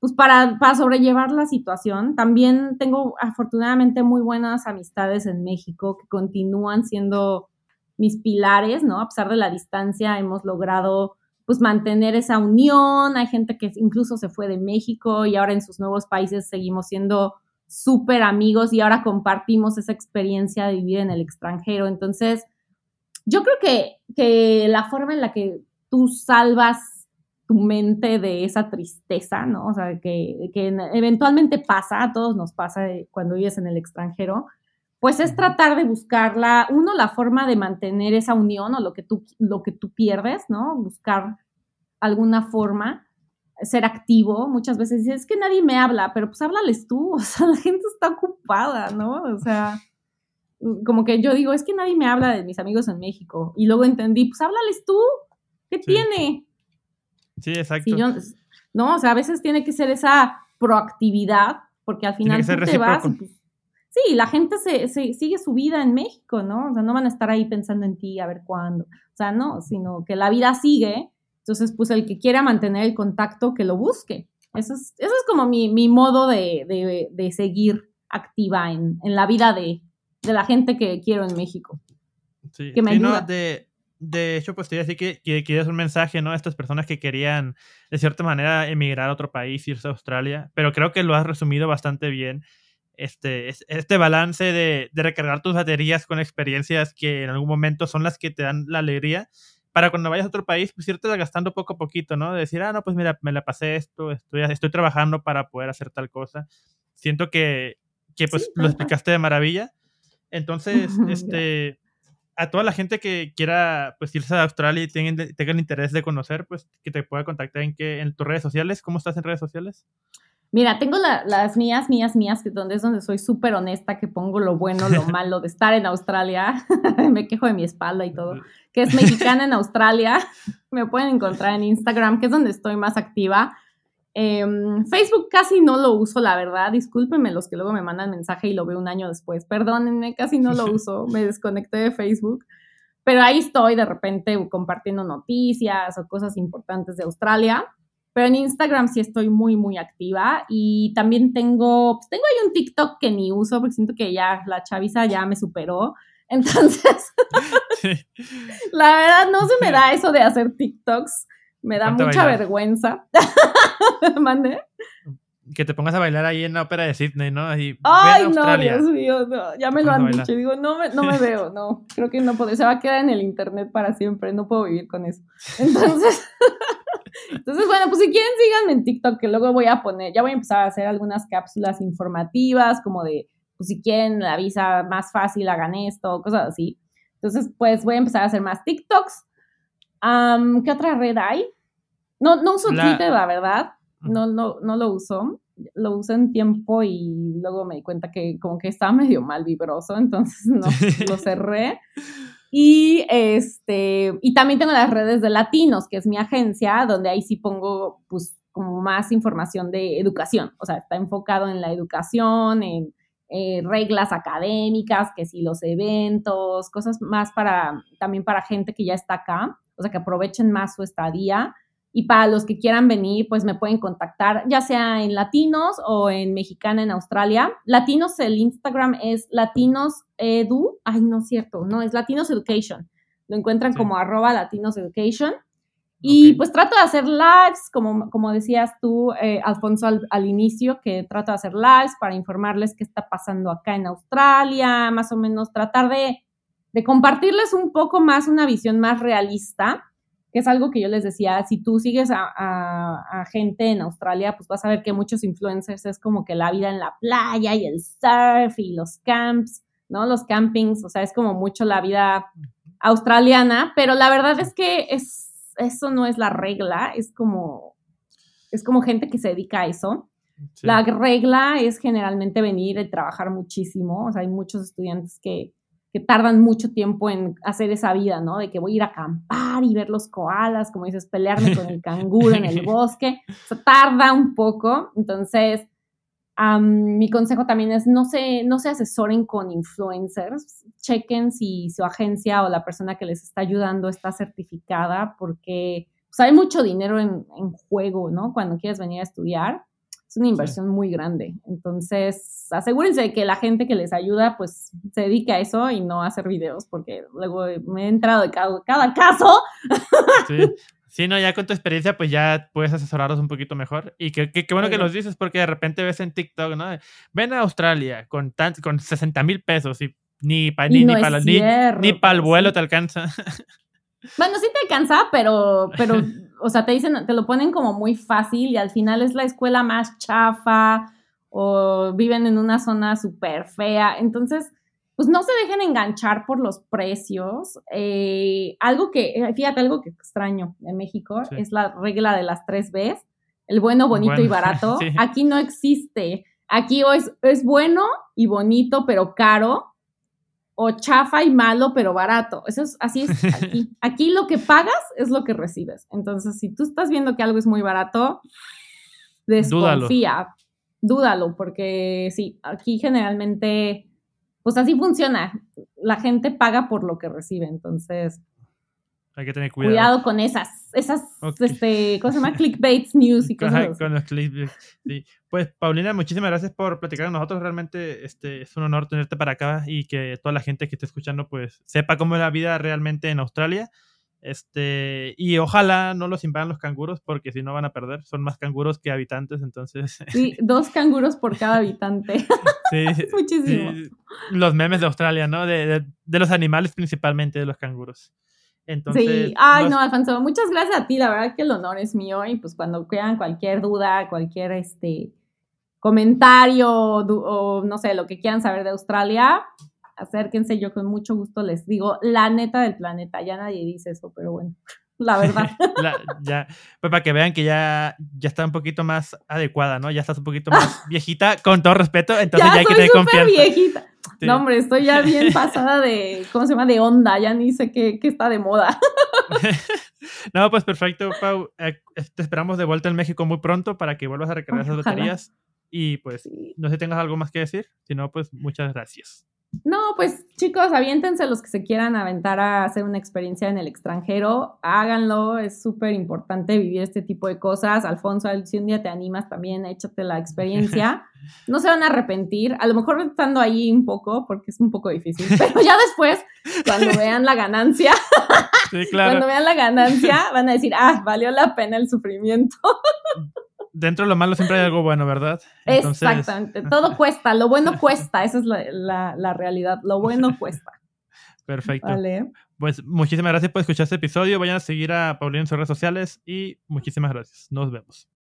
pues para, para sobrellevar la situación. También tengo afortunadamente muy buenas amistades en México que continúan siendo mis pilares, ¿no? A pesar de la distancia, hemos logrado pues mantener esa unión. Hay gente que incluso se fue de México y ahora en sus nuevos países seguimos siendo súper amigos y ahora compartimos esa experiencia de vivir en el extranjero. Entonces, yo creo que, que la forma en la que tú salvas tu mente de esa tristeza, ¿no? O sea, que, que eventualmente pasa, a todos nos pasa cuando vives en el extranjero, pues es tratar de buscarla, uno, la forma de mantener esa unión o lo que tú, lo que tú pierdes, ¿no? Buscar alguna forma, ser activo. Muchas veces dices, es que nadie me habla, pero pues háblales tú, <laughs> o sea, la gente está ocupada, ¿no? O sea, como que yo digo, es que nadie me habla de mis amigos en México. Y luego entendí, pues háblales tú, ¿qué tiene? Sí, exacto. no, o sea, a veces tiene que ser esa proactividad, porque al final tú te vas sí, la gente se, sigue su vida en México, ¿no? O sea, no van a estar ahí pensando en ti a ver cuándo. O sea, no, sino que la vida sigue. Entonces, pues el que quiera mantener el contacto, que lo busque. Eso es, eso es como mi, mi modo de, de, de, seguir activa en, en la vida de, de, la gente que quiero en México. Sí, que me sí, no, de, de hecho, pues te iba a decir que, que quieres un mensaje, ¿no? A estas personas que querían, de cierta manera, emigrar a otro país, irse a Australia, pero creo que lo has resumido bastante bien. Este, este balance de, de recargar tus baterías con experiencias que en algún momento son las que te dan la alegría, para cuando vayas a otro país, pues irte gastando poco a poquito, ¿no? De decir, ah, no, pues mira, me la pasé esto, estoy, estoy trabajando para poder hacer tal cosa. Siento que, que pues sí, lo explicaste de maravilla. Entonces, <laughs> este a toda la gente que quiera pues irse a Australia y tenga, tenga el interés de conocer, pues que te pueda contactar en, que, en tus redes sociales. ¿Cómo estás en redes sociales? Mira, tengo la, las mías, mías, mías, que donde es donde soy súper honesta, que pongo lo bueno, lo <laughs> malo de estar en Australia. <laughs> Me quejo de mi espalda y todo. <laughs> Que es mexicana en Australia. Me pueden encontrar en Instagram, que es donde estoy más activa. Eh, Facebook casi no lo uso, la verdad. Discúlpenme los que luego me mandan mensaje y lo veo un año después. Perdónenme, casi no lo <laughs> uso. Me desconecté de Facebook. Pero ahí estoy de repente compartiendo noticias o cosas importantes de Australia. Pero en Instagram sí estoy muy, muy activa. Y también tengo, pues tengo ahí un TikTok que ni uso porque siento que ya la chaviza ya me superó. Entonces, <laughs> sí. <laughs> la verdad no se me da eso de hacer TikToks. Me da mucha vergüenza. <laughs> ¿Mande? Que te pongas a bailar ahí en la ópera de Sydney, ¿no? Ay, no, Dios mío, no. ya me lo han dicho. Digo, no me, no me <laughs> veo, no. Creo que no puedo. Se va a quedar en el internet para siempre. No puedo vivir con eso. Entonces, <laughs> entonces bueno, pues si quieren, síganme en TikTok, que luego voy a poner, ya voy a empezar a hacer algunas cápsulas informativas, como de, pues si quieren la visa más fácil, hagan esto, cosas así. Entonces, pues voy a empezar a hacer más TikToks. Um, ¿Qué otra red hay? No, no uso la... Twitter, la verdad. No, no, no lo uso. Lo usé en tiempo y luego me di cuenta que como que estaba medio mal vibroso, entonces no, <laughs> lo cerré. Y este, y también tengo las redes de Latinos, que es mi agencia, donde ahí sí pongo pues como más información de educación. O sea, está enfocado en la educación, en eh, reglas académicas, que si los eventos, cosas más para, también para gente que ya está acá o sea, que aprovechen más su estadía. Y para los que quieran venir, pues me pueden contactar, ya sea en Latinos o en Mexicana en Australia. Latinos, el Instagram es Latinos Edu. Ay, no es cierto, no, es Latinos Education. Lo encuentran sí. como arroba Latinos Education. Y okay. pues trato de hacer lives, como, como decías tú, eh, Alfonso, al, al, inicio, que trato de hacer lives para informarles qué está pasando acá en Australia, más o menos tratar de de compartirles un poco más una visión más realista, que es algo que yo les decía, si tú sigues a, a, a, gente en Australia, pues vas a ver que muchos influencers es como que la vida en la playa y el surf y los camps, ¿no? Los campings, o sea, es como mucho la vida australiana, pero la verdad es que es, eso no es la regla, es como, es como gente que se dedica a eso. Sí. La regla es generalmente venir y trabajar muchísimo, o sea, hay muchos estudiantes que que tardan mucho tiempo en hacer esa vida, ¿no? De que voy a ir a acampar y ver los koalas, como dices, pelearme con el canguro en el bosque. O sea, tarda un poco. Entonces, um, mi consejo también es no se, no se asesoren con influencers. Chequen si su agencia o la persona que les está ayudando está certificada, porque pues, hay mucho dinero en, en juego, ¿no? Cuando quieres venir a estudiar es una inversión sí. muy grande. Entonces, asegúrense de que la gente que les ayuda, pues, se dedique a eso y no a hacer videos, porque luego me he entrado de cada, cada caso. <laughs> Sí. Sí, no, ya con tu experiencia, pues ya puedes asesorarlos un poquito mejor. Y qué que, que, bueno sí. que los dices, porque de repente ves en TikTok, ¿no? Ven a Australia con, tan, con 60 mil pesos y ni para ni, no ni, pa ni, ni pa el vuelo te alcanza. <laughs> Bueno, sí te alcanza, pero, pero <laughs> o sea, te dicen, te lo ponen como muy fácil y al final es la escuela más chafa o viven en una zona súper fea. Entonces, pues no se dejen enganchar por los precios. Eh, algo que, eh, fíjate, algo que extraño en México sí. es la regla de las tres Bs, el bueno, bonito bueno, y <laughs> barato. Sí. Aquí no existe. Aquí es, es bueno y bonito, pero caro, o chafa y malo, pero barato. Eso es, así es aquí. <laughs> Aquí lo que pagas es lo que recibes. Entonces, si tú estás viendo que algo es muy barato, desconfía, dúdalo, dúdalo porque sí, aquí generalmente, pues así funciona. La gente paga por lo que recibe, entonces. Hay que tener cuidado. Cuidado con esas, esas, este, ¿cómo se llama? <laughs> Clickbaits news y cosas Con los clickbaits, sí. Pues, Paulina, muchísimas gracias por platicar con nosotros. Realmente este, es un honor tenerte para acá y que toda la gente que esté escuchando, pues, sepa cómo es la vida realmente en Australia. Este, y ojalá no los invadan los canguros, porque si no van a perder. Son más canguros que habitantes, entonces. <laughs> Sí, dos canguros por cada habitante. <laughs> Sí, muchísimo. los memes de Australia, ¿no? De, de, los animales principalmente, de los canguros. Entonces, sí, ay, no, Alfonso, muchas gracias a ti. La verdad que el honor es mío. Y pues cuando crean cualquier duda, cualquier este comentario o no sé, lo que quieran saber de Australia, acérquense, yo con mucho gusto les digo la neta del planeta. Ya nadie dice eso, pero bueno, <laughs> la verdad. <laughs> ya, pues para que vean que ya, ya está un poquito más adecuada, ¿no? Ya estás un poquito <laughs> más viejita, con todo respeto, entonces ya, hay que tener confianza. viejita. No, hombre, estoy ya bien <laughs> pasada de, ¿cómo se llama? De onda, ya ni sé qué, qué está de moda. <laughs> no, pues perfecto, Pau. Eh, te esperamos de vuelta en México muy pronto para que vuelvas a recargar esas baterías. Y pues, no sé si tengas algo más que decir. Si no, pues muchas gracias. No, pues chicos, aviéntense los que se quieran aventar a hacer una experiencia en el extranjero, háganlo, es súper importante vivir este tipo de cosas. Alfonso, si un día te animas también, échate la experiencia. <laughs> No se van a arrepentir, a lo mejor estando ahí un poco, porque es un poco difícil, <laughs> pero ya después, cuando vean la ganancia, cuando vean la ganancia, van a decir, ah, valió la pena el sufrimiento <laughs> dentro de lo malo siempre hay algo bueno, ¿verdad? Exactamente. Todo cuesta, lo bueno <laughs> cuesta, esa es la, realidad. Lo bueno cuesta. Perfecto. Vale. Pues muchísimas gracias por escuchar este episodio. Vayan a seguir a Paulina en sus redes sociales y muchísimas gracias. Nos vemos.